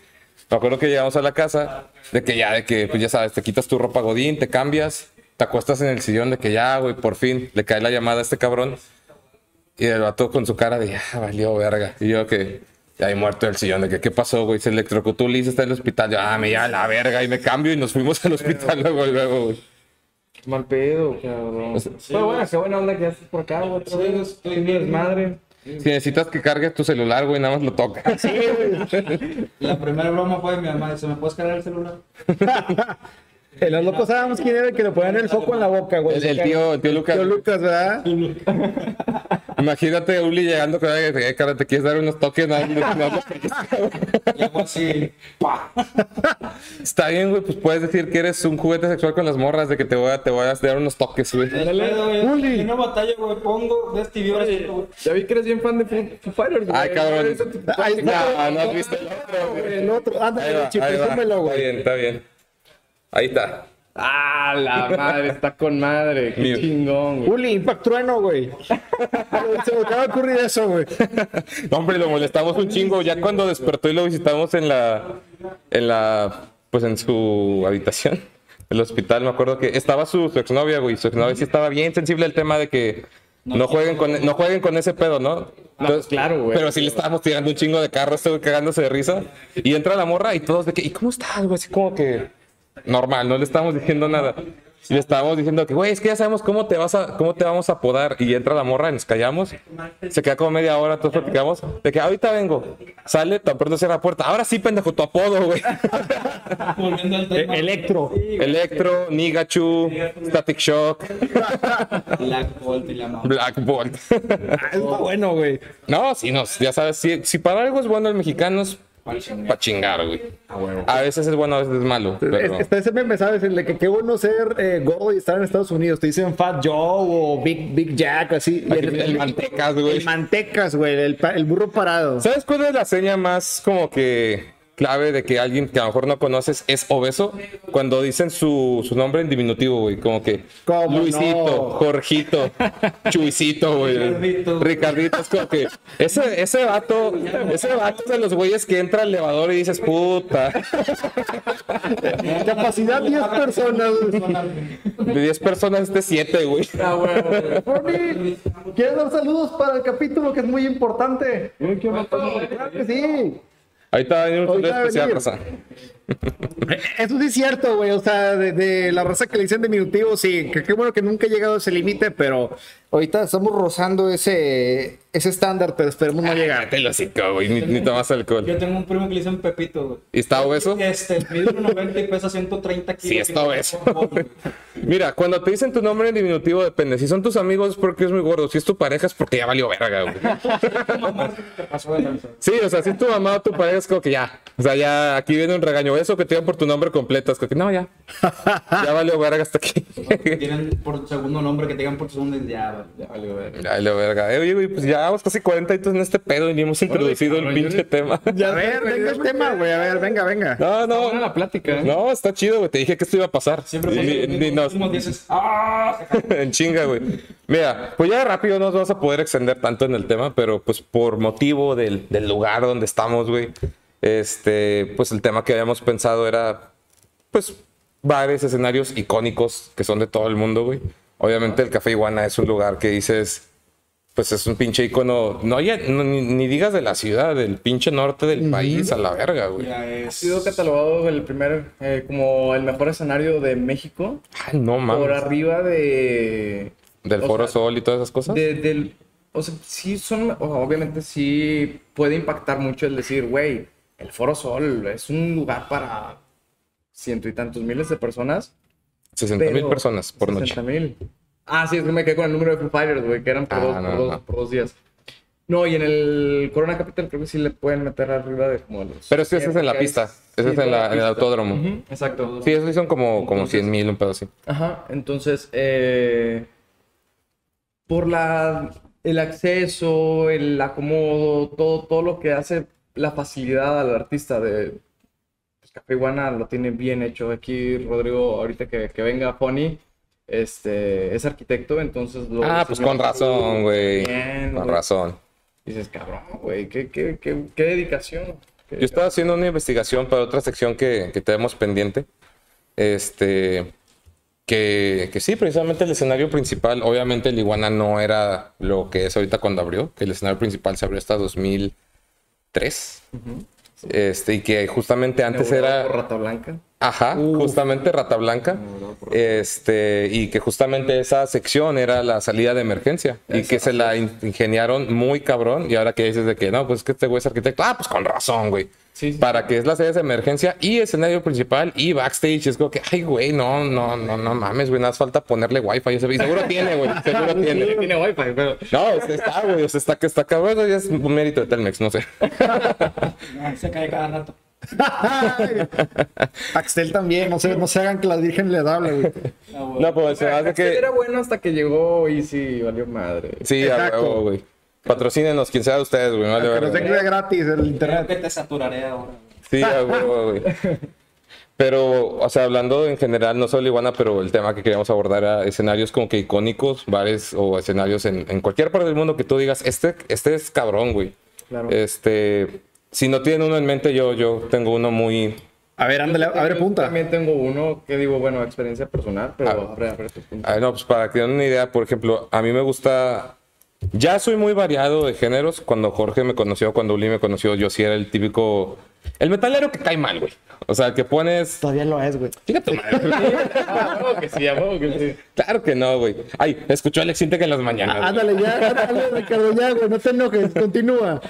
Me acuerdo que llegamos a la casa, de que ya, de que, pues ya sabes, te quitas tu ropa godín, te cambias, te acuestas en el sillón, de que ya, güey, por fin, le cae la llamada a este cabrón. Y el vato con su cara de, ya, valió verga. Y yo que, ya ahí muerto del sillón, de que, ¿qué pasó, güey? Se electrocutó Ulises, está en el hospital. Yo, ah, me lleva la verga. Y me cambio y nos fuimos al hospital luego, luego, güey. Mal pedo, cabrón. Pero bueno, qué buena onda que ya estás por acá, güey. Sí, vez. Si necesitas que cargues tu celular, güey, nada más lo tocas. La primera broma fue de mi mamá, dice, ¿me puedes cargar el celular? En los locos sabíamos quién era el que le ponían el foco en la boca, güey. El, el tío, el tío Lucas. Tío Lucas, ¿verdad? Imagínate a Uli llegando con alguien, "Eh, cara, te quieres dar unos toques. No, no, no, Y hago así, pa. Está bien, güey, pues puedes decir que eres un juguete sexual con las morras, de que te voy a, te voy a dar unos toques, güey. Dale, güey. Uli. En una batalla, güey, pongo de güey. Ya vi que eres bien fan de Foo Fighters, güey. Ay, cabrón. Ahí No, no has visto el otro, güey. El otro, ándale, súmelo, Está güey. bien, está bien. Ahí está. Ah, la madre, está con madre. Qué chingón, güey. Uli, Impact Trueno, güey. Se me acaba de ocurrir eso, güey. No, hombre, lo molestamos un chingo. Ya cuando despertó y lo visitamos en la, en la, pues en su habitación, el hospital, me acuerdo que estaba su, su exnovia, güey. Su exnovia sí estaba bien sensible al tema de que no jueguen con, no jueguen con ese pedo, ¿no? Entonces, claro, güey. Pero sí le estábamos tirando un chingo de carro, estuve cagándose de risa. Y entra la morra y todos de que, ¿y cómo estás, güey? Así como que normal, no le estábamos diciendo nada. Y le estábamos diciendo que, güey, es que ya sabemos cómo te vas a, cómo te vamos a apodar. Y entra la morra y nos callamos. Se queda como media hora, todos platicamos. De que ahorita vengo. Sale, tan pronto cierra la puerta. Ahora sí, pendejo, tu apodo, güey. Volviendo al tema. Electro. Electro, Nigachu, Static Shock, Black Bolt y la mamá. Black Bolt. Ah, está bueno, güey. No, sí, no, ya sabes, si, si para algo es bueno el mexicano es para chingar, güey. A veces es bueno, a veces es malo. Pero... Es- Está ese meme, ¿sabes? El de que qué bueno ser eh, gordo y estar en Estados Unidos. Te dicen Fat Joe o Big, Big Jack, así. Y El, el mantecas, güey. el mantecas, güey. El, pa- el burro parado. ¿Sabes cuál es la seña más como que clave de que alguien que a lo mejor no conoces es obeso? Cuando dicen su, su nombre en diminutivo, güey. Como que ¿Cómo Luisito, no? Jorgito, Chuisito, güey. Ricardito. Ricardito. Es como que ese, ese vato, ese vato es de los güeyes que entra al elevador y dices, puta. Capacidad 10 personas. De 10 personas, este 7, güey. Ah, ¿Quieres dar saludos para el capítulo que es muy importante? Claro que sí. Ahí está un saludo Ahorita va a especial, raza. Eso sí es cierto, güey. O sea, de, de la raza que le dicen diminutivo, sí. Que qué bueno que nunca he llegado a ese límite, pero ahorita estamos rozando ese, ese estándar, pero esperemos no llegar. Cállate el hocico, güey. Ni, ni tomas alcohol. Yo tengo un primo que le dicen Pepito, güey. ¿Y está obeso? Este, mide 1.90 y pesa 130 kilos. Sí, está obeso. Mira, cuando te dicen tu nombre en diminutivo, depende. Si son tus amigos es porque es muy gordo. Si es tu pareja es porque ya valió verga, güey. Te. Sí, o sea, si es tu mamá o tu pareja es como que ya. O sea, ya aquí viene un regaño. Eso que te digan por tu nombre completo. Es que no, ya. Ya valió verga hasta aquí. Tienen por segundo nombre que te digan por segundo ya, ya valió ver. Ya valió verga. Eh, oye, güey, pues ya vamos casi 40 años en este pedo y ni hemos introducido el yo pinche tema. A ver, venga el tema, güey. A ver, venga, venga. No, no. Buena la plática, ¿eh? No, está chido, güey. Te dije que esto iba a pasar. Siempre nos- nos dices, ¡ah! en chinga, güey. Mira, pues ya rápido no nos vamos a poder extender tanto en el tema, pero pues por motivo del, del lugar donde estamos, güey, este, pues el tema que habíamos pensado era, pues, bares, escenarios icónicos que son de todo el mundo, güey. Obviamente el Café Iguana es un lugar que dices, pues es un pinche icono, no, ya, no, ni, ni digas de la ciudad, del pinche norte del país, a la verga, güey. Ya Ha es. sido catalogado el primer, eh, como el mejor escenario de México. Ay, no Por mames. arriba de... Del Foro sea, Sol y todas esas cosas. de- del, o sea, sí son, obviamente sí puede impactar mucho el decir, güey, el Foro Sol es un lugar para ciento y tantos miles de personas. 60 mil personas por noche. 60 mil. Ah, sí, es que me quedé con el número de Foo Fighters, güey, que eran por, Ah, dos, no, por, dos, no. por dos días. No, y en el Corona Capital creo que sí le pueden meter arriba de como los... Pero que ese es en la pista. Ese sí, es en, la- en el autódromo. Ujú, exacto. Sí, eso sí son como, como Entonces- 100 mil, un pedo así. Ajá, entonces, eh, por la, el acceso, el acomodo, todo, todo lo que hace la facilidad al artista de pues, Café Iguana lo tiene bien hecho. Aquí Rodrigo, ahorita que, que venga Pony, este, es arquitecto, entonces lo Ah, pues con razón, güey. Con razón. Dices, cabrón, güey, qué, qué, qué, qué dedicación. Yo estaba haciendo una investigación para otra sección que, que tenemos pendiente. Este. Que, que sí, precisamente el escenario principal, obviamente el Iguana no era lo que es ahorita cuando abrió, que el escenario principal se abrió hasta 2003. Este, y que justamente antes era. Rata Blanca. Ajá, justamente Rata Blanca. Este, y que justamente esa sección era la salida de emergencia. Y que se la in- ingeniaron muy cabrón. Y ahora que dices de que no, pues es que este güey es arquitecto. Ah, pues con razón, güey. Sí, sí, para que es la sede de emergencia y escenario principal y backstage. Es como que, ay, güey, no, no, no, no mames, güey, nada más falta ponerle wifi. ese- y seguro tiene, güey, seguro tiene. Tiene wifi, pero... No, está, güey, o sea, está que está cabrón, es un mérito de Telmex, no sé. Se cae cada rato. Axel también, no se, no se hagan que la Virgen le hable, güey. Ah. No, pues se hace que. Era bueno hasta que llegó y sí, valió madre. Sí, a huevo, güey. Patrocínenos, quien sea de ustedes, güey. Vale, Que nos den gratis el Creo internet. que te saturaré ahora. Sí, a huevo, güey. Pero, o sea, hablando en general, no solo Iguana, pero el tema que queríamos abordar era escenarios como que icónicos, bares o escenarios en, en cualquier parte del mundo que tú digas, este, este es cabrón, güey. Claro. Este, si no tienen uno en mente, yo, yo tengo uno muy... A ver, ándale, a ver, Yo punta. También tengo uno que digo, bueno, experiencia personal, pero Ah. abre, abre tu punto. Ah, no, pues para que den una idea, por ejemplo, a mí me gusta... Ya soy muy variado de géneros. Cuando Jorge me conoció, cuando Uli me conoció, yo sí era el típico... El metalero que cae mal, güey. O sea, que pones... Todavía lo es, güey. Tu madre. Ah, huevo que sí, a que sí. Claro que no, güey. Ay, escuchó Alex Intec en las mañanas. güey. Ándale, ya, ándale, Ricardo, ya, güey, no te enojes, continúa.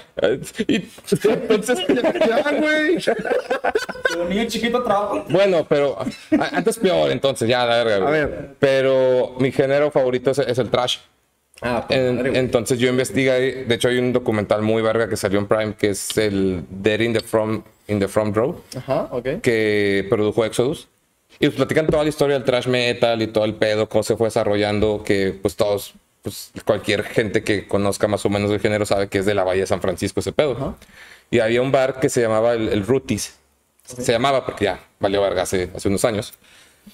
Y entonces, Ya, güey. Pero un niño chiquito trabaja. bueno, pero a- antes peor, entonces, ya, la verga. güey. A ver. Pero mi género favorito es, es el trash. Ah, En- entonces yo investigué, de hecho hay un documental muy verga que salió en Prime que es el Dead in the Front, in the front Row, Ajá, ok. que produjo Exodus. Y pues platican toda la historia del trash metal y todo el pedo, cómo se fue desarrollando, que pues todos, pues cualquier gente que conozca más o menos el género sabe que es de la Bahía de San Francisco ese pedo. Y había un bar que se llamaba el, el Rutis. Se llamaba porque ya valió verga hace, hace unos años.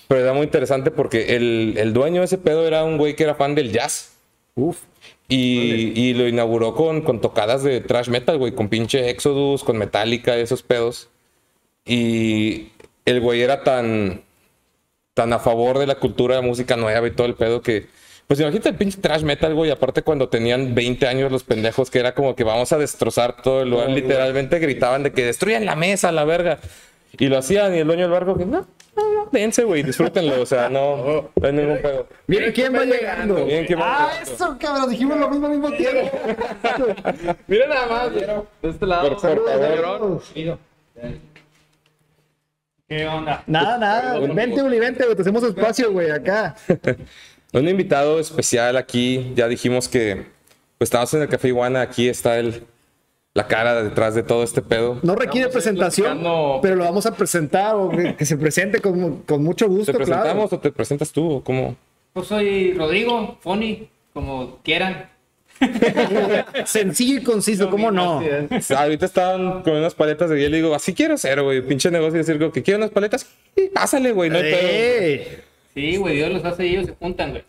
Pero era muy interesante porque el, el dueño de ese pedo era un güey que era fan del jazz. Uf. Y, y lo inauguró con, con tocadas de trash metal, güey, con pinche Exodus, con Metallica, esos pedos. Y el güey era tan, tan a favor de la cultura de música nueva y todo el pedo que. Pues imagínate el pinche trash metal, güey. Aparte, cuando tenían 20 años los pendejos, que era como que vamos a destrozar todo el lugar. Literalmente gritaban de que destruyan la mesa, la verga. Y lo hacían, y el dueño del barco, que no, dense, güey, disfrútenlo. O sea, no, no hay ningún pedo. Miren quién va llegando. Miren quién va Ah, eso, cabrón, dijimos lo mismo al mismo tiempo. Mira nada más, de este lado. Por favor. ¿Qué onda? Nada, nada. Vente, Uli, vente, güey. Te hacemos espacio, güey, acá. Un invitado especial aquí, ya dijimos que pues estamos en el Café Iguana, aquí está el, la cara detrás de todo este pedo. No requiere presentación, pero lo vamos a presentar o que, que se presente con, con mucho ¿Te gusto, presentamos claro. o te presentas tú? o ¿Cómo? Pues soy Rodrigo, Foni, como quieran. Sencillo y conciso, ¿cómo no? O sea, ahorita estaban con unas paletas de hielo y digo, así quiero ser, güey. Pinche negocio y decir como que quiero unas paletas. Sí, pásale, güey, no hay pedo. ¡Ey! Sí, güey, Dios los hace y ellos se juntan, güey.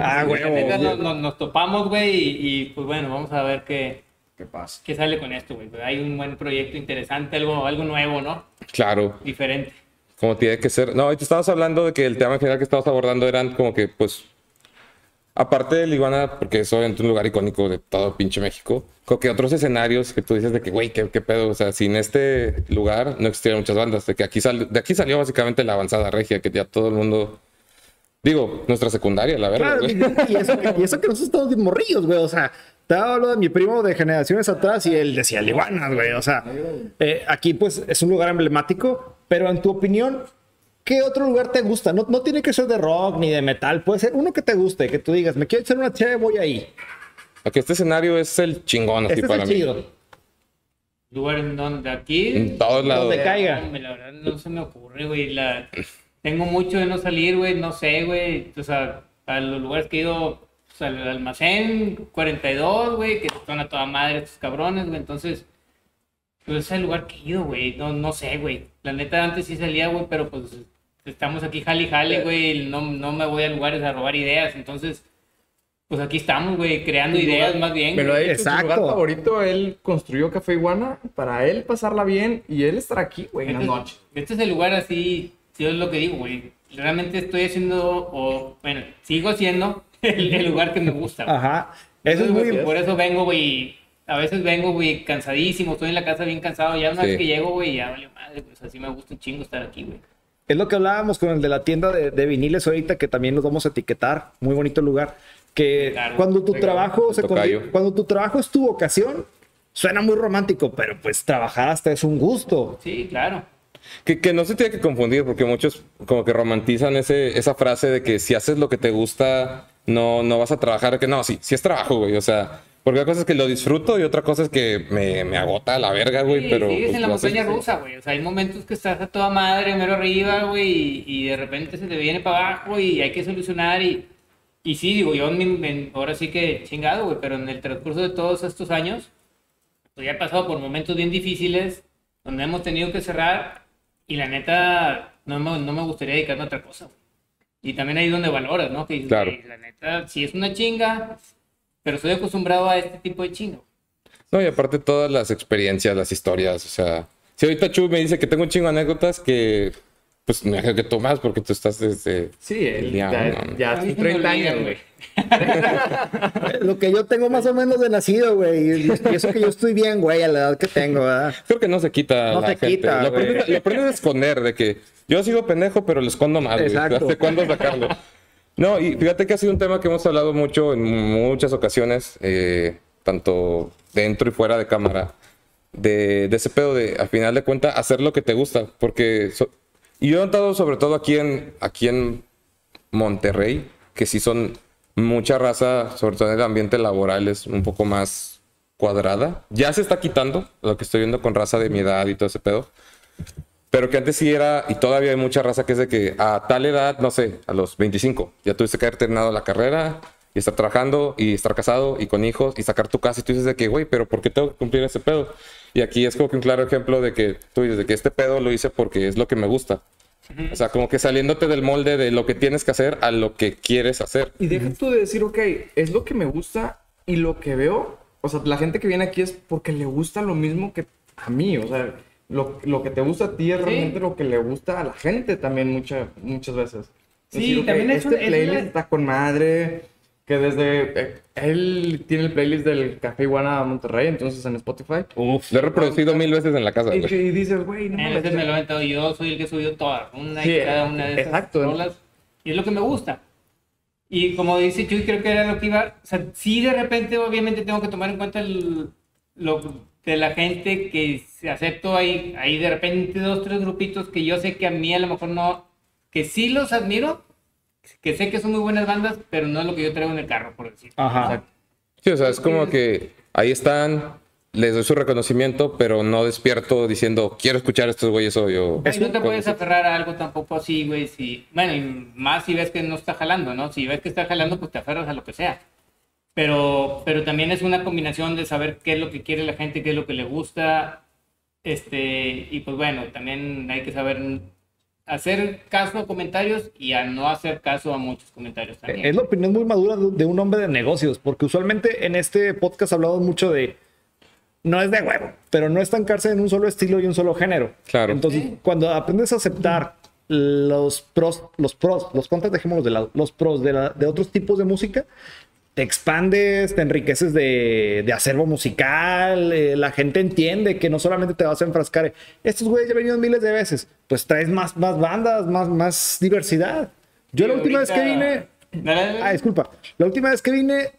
Ah, güey. nos, nos- nos topamos, güey, y, y, pues bueno, vamos a ver qué, ¿Qué pasa? qué sale con esto, güey. Hay un buen proyecto interesante, algo, algo nuevo, ¿no? Claro, Diferente. como tiene que ser. No, ahorita estábamos hablando de que el tema en general que estábamos abordando eran como que, pues, aparte del Iguana, porque es obviamente un lugar icónico de todo pinche México, como que otros escenarios que tú dices de que, güey, ¿qué, qué pedo, o sea, sin este lugar no existieran muchas bandas, de que aquí sal- de aquí salió básicamente la avanzada regia, que ya todo el mundo, digo, nuestra secundaria, la verdad, Claro, y, y eso, que- y eso que nosotros estamos bien morrillos, güey. O sea, te hablo de mi primo de generaciones atrás y él decía Liguanas, güey. O sea, eh, aquí pues es un lugar emblemático, pero en tu opinión, ¿qué otro lugar te gusta? No, no tiene que ser de rock ni de metal, puede ser uno que te guste, que tú digas, me quiero echar una chévere, voy ahí. Aquí este escenario es el chingón, así Este es para el mí. chido. Lugar en donde aquí. En todos lados. Donde caiga. La verdad no se me ocurre, güey. La... Tengo mucho de no salir, güey. No sé, güey. O sea, a los lugares que he ido, o sea, al almacén 42, güey, que son a toda madre estos cabrones, güey. Entonces, pues es el lugar que he ido, güey. No, no sé, güey. La neta, antes sí salía, güey, pero pues estamos aquí jale y jale, güey. No, no me voy a lugares a robar ideas. Entonces, pues aquí estamos, güey, creando ideas más bien. Güey. dicho, su lugar Exacto. favorito, él construyó Café Iguana para él pasarla bien y él estar aquí, güey, en Este la es- noche. Este es el lugar así, yo es lo que digo, güey. Realmente estoy haciendo, o bueno, sigo haciendo el, el lugar que me gusta. güey. Ajá. Eso es muy... Entonces, Por eso vengo, güey. A veces vengo, güey, cansadísimo, estoy en la casa bien cansado. Ya una Sí. vez que llego, güey, ya vale madre, pues así me gusta un chingo estar aquí, güey. Es lo que hablábamos con el de la tienda de, de viniles ahorita, que también nos vamos a etiquetar. Muy bonito lugar. Que Claro, cuando tu trabajo se cuando tu trabajo es tu vocación, suena muy romántico, pero pues trabajar hasta es un gusto. Sí, claro. Que, que no se tiene que confundir, porque muchos como que romantizan ese, esa frase de que si haces lo que te gusta, no, no vas a trabajar. Que no, sí, sí es trabajo, güey. O sea, porque hay cosas que lo disfruto y otra cosa es que me, me agota a la verga, güey. Sí, pero sigues pues, en la haces, montaña sí. rusa, güey. O sea, hay momentos que estás a toda madre, mero arriba, güey, y, y de repente se te viene para abajo y hay que solucionar. Y, y sí, digo, yo mi- ahora sí que chingado, güey, pero en el transcurso de todos estos años, pues ya he pasado por momentos bien difíciles donde hemos tenido que cerrar y la neta no me, no me gustaría dedicarme a otra cosa. güey. Y también ahí donde valoras, ¿no? Que dices, Claro. "Güey, la neta, sí es una chinga, pero estoy acostumbrado a este tipo de chinga. No, y aparte todas las experiencias, las historias, o sea, si ahorita Chu me dice que tengo un chingo de anécdotas que, pues me que tú más porque tú estás desde... Sí, él Ya, ya, no, no. ya A mí sus se me 30 olvida, años, güey. Lo que yo tengo más o menos de nacido, güey. Y eso que yo estoy bien, güey, a la edad que tengo, ¿verdad? Creo que no se quita No la se gente. quita, lo, güey. aprendes, lo aprendes a esconder de que yo sigo pendejo, pero lo escondo más, güey. Exacto. ¿Hasta cuándo sacarlo? No, y fíjate que ha sido un tema que hemos hablado mucho en muchas ocasiones, eh, tanto dentro y fuera de cámara, de, de ese pedo de, al final de cuentas, hacer lo que te gusta. Porque, so- yo he notado sobre todo aquí en, aquí en Monterrey, que sí son mucha raza, sobre todo en el ambiente laboral, es un poco más cuadrada. Ya se está quitando, lo que estoy viendo con raza de mi edad y todo ese pedo. Pero que antes sí era, y todavía hay mucha raza que es de que a tal edad, no sé, a los 25, ya tuviste que haber terminado la carrera y estar trabajando y estar casado y con hijos y sacar tu casa y tú dices de que, güey, pero ¿por qué tengo que cumplir ese pedo? Y aquí es como que un claro ejemplo de que tú dices de que este pedo lo hice porque es lo que me gusta. O sea, como que saliéndote del molde de lo que tienes que hacer a lo que quieres hacer. Y deja tú de decir, ok, es lo que me gusta y lo que veo. O sea, la gente que viene aquí es porque le gusta lo mismo que a mí. O sea, lo, lo que te gusta a ti es Sí. realmente lo que le gusta a la gente también mucha, muchas veces. Sí, ok, también es este es playlist una- está con madre. Que desde. eh, él tiene el playlist del Café Iguana Monterrey, entonces en Spotify. Uf. Lo he reproducido mil veces en la casa. Y, güey. y dices, güey, no A mames, veces me lo he aventado yo, soy el que subió todas, una y Sí, cada una de esas exacto. rolas. Y es lo que me gusta. Y como dice Chuy, creo que era lo que iba. O sea, sí, de repente, obviamente, tengo que tomar en cuenta el- lo de la gente que se acepto. Hay, hay de repente dos, tres grupitos que yo sé que a mí a lo mejor no. que sí los admiro, que sé que son muy buenas bandas, pero no es lo que yo traigo en el carro, por decir. Ajá. Sí, o sea, es como que ahí están, les doy su reconocimiento, pero no despierto diciendo, quiero escuchar a estos güeyes hoy. O, Y no te puedes aferrar a algo tampoco así, güey. Si, bueno, y más si ves que no está jalando, ¿no? Si ves que está jalando, pues te aferras a lo que sea. Pero, pero también es una combinación de saber qué es lo que quiere la gente, qué es lo que le gusta. Este, y pues bueno, también hay que saber hacer caso a comentarios y a no hacer caso a muchos comentarios también. Es la opinión muy madura de un hombre de negocios, porque usualmente en este podcast hablamos mucho de. No es de huevo, pero no estancarse en un solo estilo y un solo género. Claro. Entonces, cuando aprendes a aceptar los pros, los pros, los contras, dejémoslos de lado, los pros de, la- de otros tipos de música, te expandes, te enriqueces de, de acervo musical, eh, la gente entiende que no solamente te vas a enfrascar, en, estos güeyes ya venido miles de veces, pues traes más, más bandas, más, más diversidad. Yo la última vez que vine. Ah, disculpa. La última vez que vine,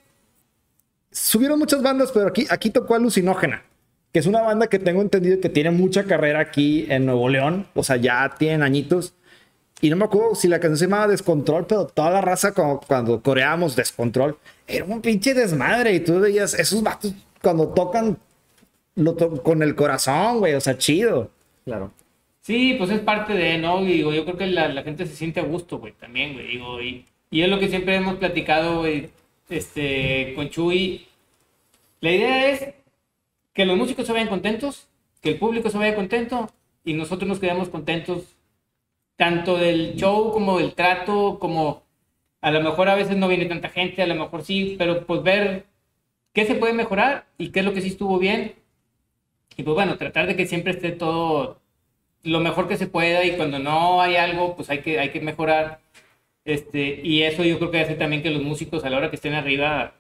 subieron muchas bandas, pero aquí, aquí tocó Alucinógena, que es una banda que tengo entendido que tiene mucha carrera aquí en Nuevo León. O sea, ya tienen añitos. Y no me acuerdo si la canción se llamaba Descontrol, pero toda la raza, cuando coreábamos Descontrol, era un pinche desmadre. Y tú veías esos vatos cuando tocan lo to- con el corazón, güey. O sea, chido. Claro. Sí, pues es parte de, ¿no? Digo, yo creo que la, la gente se siente a gusto, güey, también, güey. Digo, y, y es lo que siempre hemos platicado, güey, este, con Chuy. La idea es que los músicos se vayan contentos, que el público se vaya contento y nosotros nos quedamos contentos tanto del show como del trato, como a lo mejor a veces no viene tanta gente, a lo mejor sí, pero pues ver qué se puede mejorar y qué es lo que sí estuvo bien. Y pues bueno, tratar de que siempre esté todo lo mejor que se pueda y cuando no hay algo, pues hay que, hay que mejorar. Este, y eso yo creo que hace también que los músicos a la hora que estén arriba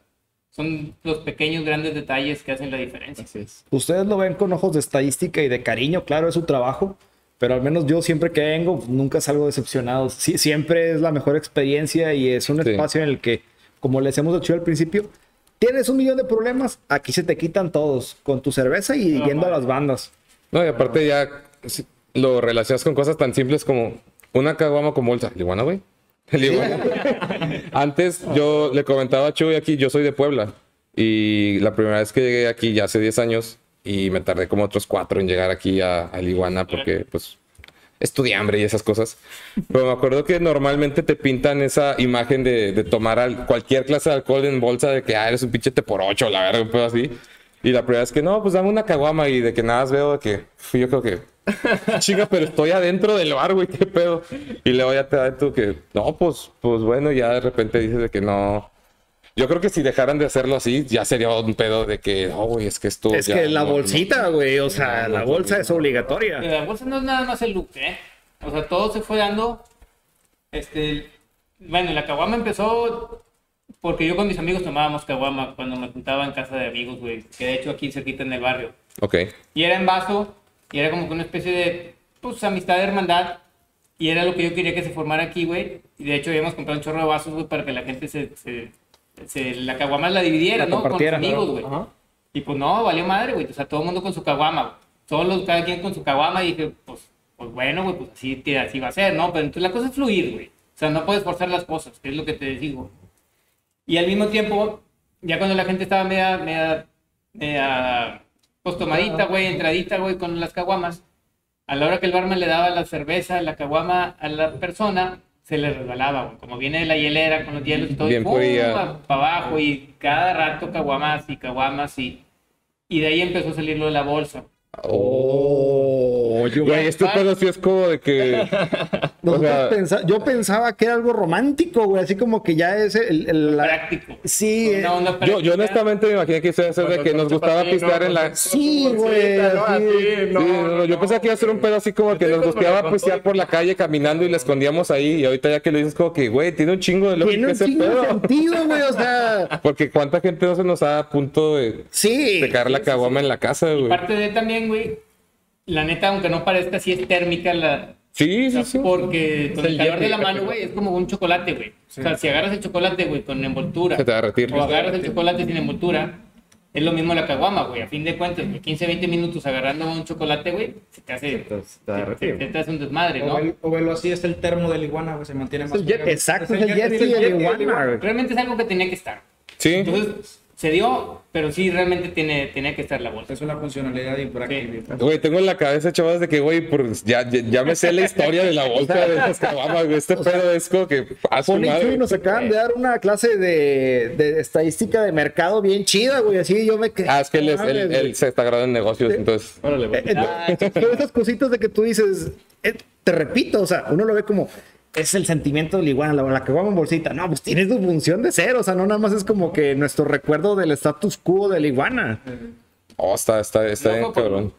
son los pequeños, grandes detalles que hacen la diferencia. Ustedes lo ven con ojos de estadística y de cariño, claro, es su trabajo, pero al menos yo siempre que vengo nunca salgo decepcionado. Sí, siempre es la mejor experiencia y es un Sí. espacio en el que, como les hemos dicho al principio, tienes un millón de problemas, aquí se te quitan todos con tu cerveza y yendo a las bandas. No, y aparte ya lo relacionas con cosas tan simples como una caguama con bolsa. ¿Liguana, güey? Liguana. Antes yo le comentaba a Chuy aquí, yo soy de Puebla. Y la primera vez que llegué aquí ya hace 10 años y me tardé como otros 4 en llegar aquí a, a Liguana porque pues estudié hambre y esas cosas. Pero me acuerdo que normalmente te pintan esa imagen de, de tomar al- cualquier clase de alcohol en bolsa de que ah, eres un pinche te por ocho, la verdad, un pedo así. Y la primera vez que no, pues dame una caguama y de que nada más veo de que yo creo que chica, pero estoy adentro del bar, güey, qué pedo. Y luego ya te da tú que no, pues, pues bueno, ya de repente dices de que no. Yo creo que si dejaran de hacerlo así, ya sería un pedo de que, no, güey, es que esto. Es ya que la no- bolsita, güey, o sea, la bolsa es obligatoria. La bolsa no es nada más el look, ¿eh? O sea, todo se fue dando. Este. Bueno, la caguama empezó porque yo con mis amigos tomábamos caguama cuando me juntaba en casa de amigos, güey. Que de hecho aquí cerquita en el barrio. Ok. Y era en vaso, y era como que una especie de, pues, amistad de hermandad. Y era lo que yo quería que se formara aquí, güey. Y de hecho habíamos comprado un chorro de vasos, güey, para que la gente se, se, se- la caguama la dividiera, La ¿no? Con amigos, güey. Y pues no, valió madre, güey. O sea, todo el mundo con su caguama. Todos, cada quien con su caguama. Y dije, pues, pues bueno, güey, pues así, así va a ser, ¿no? Pero entonces la cosa es fluir, güey. O sea, no puedes forzar las cosas, que es lo que te digo. Y al mismo tiempo, ya cuando la gente estaba media, media, media, pues tomadita, güey, entradita, güey, con las caguamas, a la hora que el barman le daba la cerveza, la caguama a la persona, se le resbalaba, güey. Como viene de la hielera con los hielos y todo, Bien fría. para abajo, y cada rato caguamas y caguamas y... Y de ahí empezó a salir lo de la bolsa. Oh, yo, Güey, este pedo sí es como de que. o sea, yo pensaba que era algo romántico, güey, así como que ya es el... el- la- Práctico. Sí, Una onda yo, práctica. yo honestamente me imaginé que iba a ser de que nos gustaba pistear en la. Sí, güey, ¿no? así. Así, Sí, no, no, no, yo pensaba que iba a ser un pedo así como que nos gustaba pistear por la calle caminando y le escondíamos ahí. Y ahorita ya que lo dices, como que, güey, tiene un chingo de Tiene lógica un ese chingo de pedo. sentido, güey, o sea... Porque cuánta gente no se nos da a punto de, Sí. de caer la caguama en la casa, güey. Parte de también, güey, la neta, aunque no parezca, sí es térmica la... Sí, o sea, sí, sí. Porque con el el calor de la mano, güey, es como un chocolate, güey. O sea, si agarras el chocolate, güey, con envoltura, Se te va a derretir. o agarras el chocolate sin envoltura, es lo mismo la caguama, güey. A fin de cuentas, güey, 15, 20 minutos agarrando un chocolate, güey, se te hace... Entonces, te se te hace un desmadre, O, ¿no? o velo así, es el termo del iguana, güey, se mantiene más el. Exacto, es el Yeti y el iguana, güey. Realmente es algo que tenía que estar. Sí. Entonces, se dio, pero sí, realmente tiene, tenía que estar la bolsa. Es una funcionalidad impráctica. Güey, tengo en la cabeza, chavos, de que, güey, por- ya, ya, ya me sé la historia de la bolsa de las caguamas, güey. Este pedo es como que Poli y nos acaban de dar una clase de, de estadística de mercado bien chida, güey. Así yo me quedé. Ah, es que él, es- él- él se está graduando en negocios, entonces. Órale, güey. Eh, eh, son esas cositas de que tú dices, eh, te repito, o sea, uno lo ve como es el sentimiento del iguana, la, la que en bolsita. No, pues tiene su función de ser, o sea, no nada más es como que nuestro recuerdo del status quo del iguana. Oh, está, está, está bien, cabrón.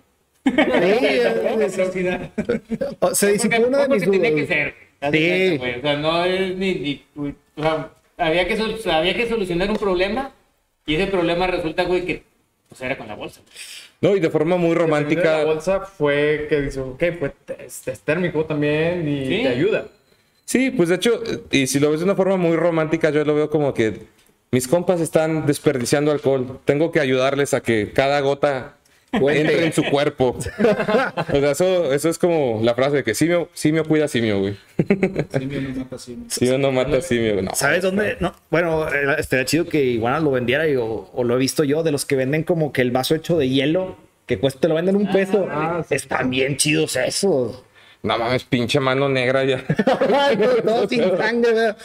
Sí, es- es- o- se disipó una de mis porque tenía que ser. de Sí. O sea, no es ni. ni- o sea, había que, había que solucionar un problema y ese problema resulta, güey, que pues era con la bolsa. No, y de forma muy La romántica. bolsa fue que dice, ok, pues es, es térmico también y Sí. te ayuda. Sí, pues de hecho, y si lo ves de una forma muy romántica, yo lo veo como que mis compas están desperdiciando alcohol. Tengo que ayudarles a que cada gota entre en su cuerpo. o sea, eso, eso es como la frase de que simio, simio cuida simio, güey. Simio no mata simio. Simio no mata simio. güey. No. ¿Sabes dónde? No, bueno, estaría chido que Iguana lo vendiera y- o, o lo he visto yo, de los que venden como que el vaso hecho de hielo, que cuesta, te lo venden un peso. ah, sí. Están bien chidos esos. No mames, pinche mano negra ya. Todo sin sangre, ¿verdad?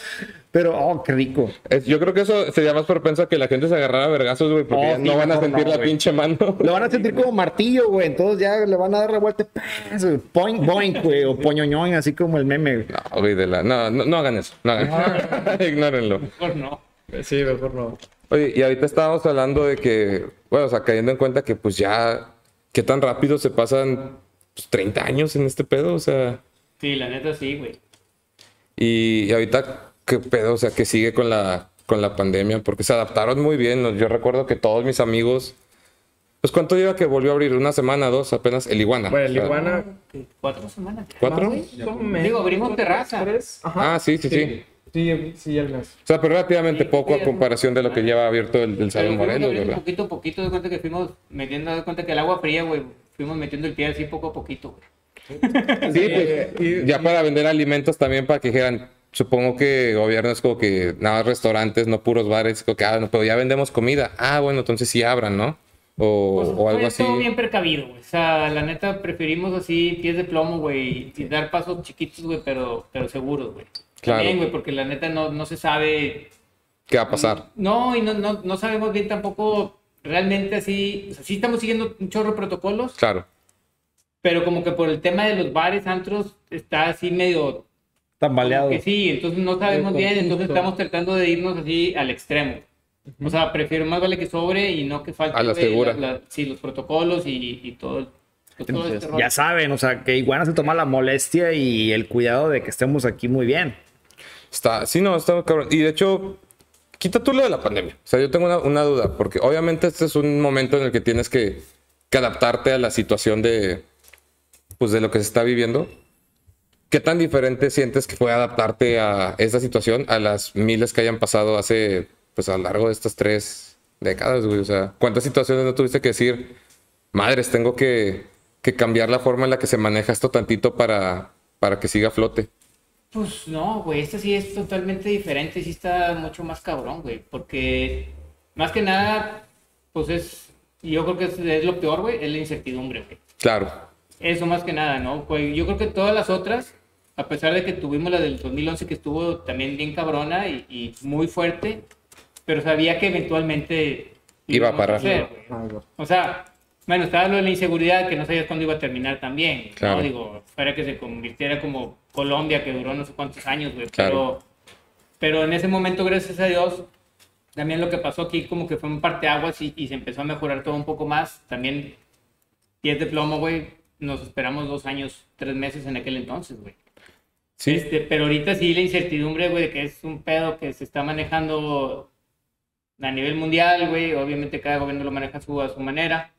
Pero, oh, qué rico. Es- yo creo que eso sería más propenso a que la gente se agarrara a vergazos, güey, porque Oh, ya sí, no van a sentir no, la pinche mano. Lo van a sentir como martillo, güey. Entonces ya le van a dar la vuelta. ¡paz! Poing, boing, güey. O poñoñoing, así como el meme. güey. No, güey, de la... no, no, no hagan eso. No hagan Ignórenlo. Mejor no. Sí, mejor no. Oye, y ahorita estábamos hablando de que, bueno, o sea, cayendo en cuenta que pues ya, qué tan rápido se pasan pues, 30 años en este pedo, o sea, Sí, la neta sí, güey. y, y ahorita, qué pedo, o sea, que sigue con la, con la pandemia, porque se adaptaron muy bien. Yo recuerdo que todos mis amigos, pues, ¿cuánto lleva que volvió a abrir? ¿Una semana, dos apenas? El Iguana. Bueno, el iguana. Cuatro semanas. ¿Cuatro? Digo, abrimos terraza. tres. Ajá. Ah, sí, sí, sí. Sí, sí, al mes. O sea, pero relativamente Sí, poco a comparación de lo que lleva abierto el, el Salón Morelos, ¿verdad? Poquito a poquito, de cuenta que fuimos metiendo, de cuenta que el agua fría, güey, fuimos metiendo el pie así poco a poquito, güey. Sí, pues, ya para vender alimentos también para que dijeran, supongo que gobierno es como que nada más restaurantes, no puros bares, como que, ah, no, pero ya vendemos comida. Ah, bueno, entonces sí abran, ¿no? O, Pues, o algo fue así. todo bien precavido, güey. O sea, la neta preferimos así pies de plomo, güey, y dar pasos chiquitos, güey, pero, pero seguros, güey. Claro. También, güey, porque la neta no, no se sabe ¿Qué va a pasar? No, y no, no, no sabemos bien tampoco realmente así. O sea, sí estamos siguiendo un chorro de protocolos, Claro. pero como que por el tema de los bares, antros, está así medio. Tambaleado. Que sí, entonces no sabemos bien, entonces estamos tratando de irnos así al extremo. O sea, prefiero más vale que sobre y no que falte. A la segura. la- la- sí, los protocolos y, y todo, pues, todo este rollo. Ya saben, o sea, que Iguana se toma la molestia y el cuidado de que estemos aquí muy bien. Está, sí, no, está cabrón. Y de hecho, quita tú lo de la pandemia. O sea, yo tengo una, duda, porque obviamente este es un momento en el que tienes que, adaptarte a la situación de, pues, de lo que se está viviendo. ¿Qué tan diferente sientes que fue adaptarte a esta situación a las miles que hayan pasado hace, pues, a lo largo de estas tres décadas, güey? O sea, ¿cuántas situaciones no tuviste que decir, madres, tengo que, que cambiar la forma en la que se maneja esto tantito para, para que siga a flote? Pues no, güey, este sí es totalmente diferente, sí está mucho más cabrón, güey, porque más que nada, pues es, yo creo que es, es lo peor, güey, es la incertidumbre, güey. Claro, Eso más que nada, ¿no? Pues yo creo que todas las otras, a pesar de que tuvimos la del 2011 que estuvo también bien cabrona y, y muy fuerte, pero sabía que eventualmente Iba a parar. hacer, güey. O sea, bueno, estaba lo de la inseguridad que no sabías cuándo iba a terminar también. Claro. ¿no? Digo, para que se convirtiera como Colombia, que duró no sé cuántos años, güey. Claro. Pero, pero en ese momento, gracias a Dios, también lo que pasó aquí como que fue un parteaguas y, y se empezó a mejorar todo un poco más. También, pies de plomo, güey, nos esperamos dos años, tres meses en aquel entonces, güey. sí. Este, pero ahorita sí la incertidumbre, güey, de que es un pedo que se está manejando a nivel mundial, güey. Obviamente cada gobierno lo maneja a su, a su manera.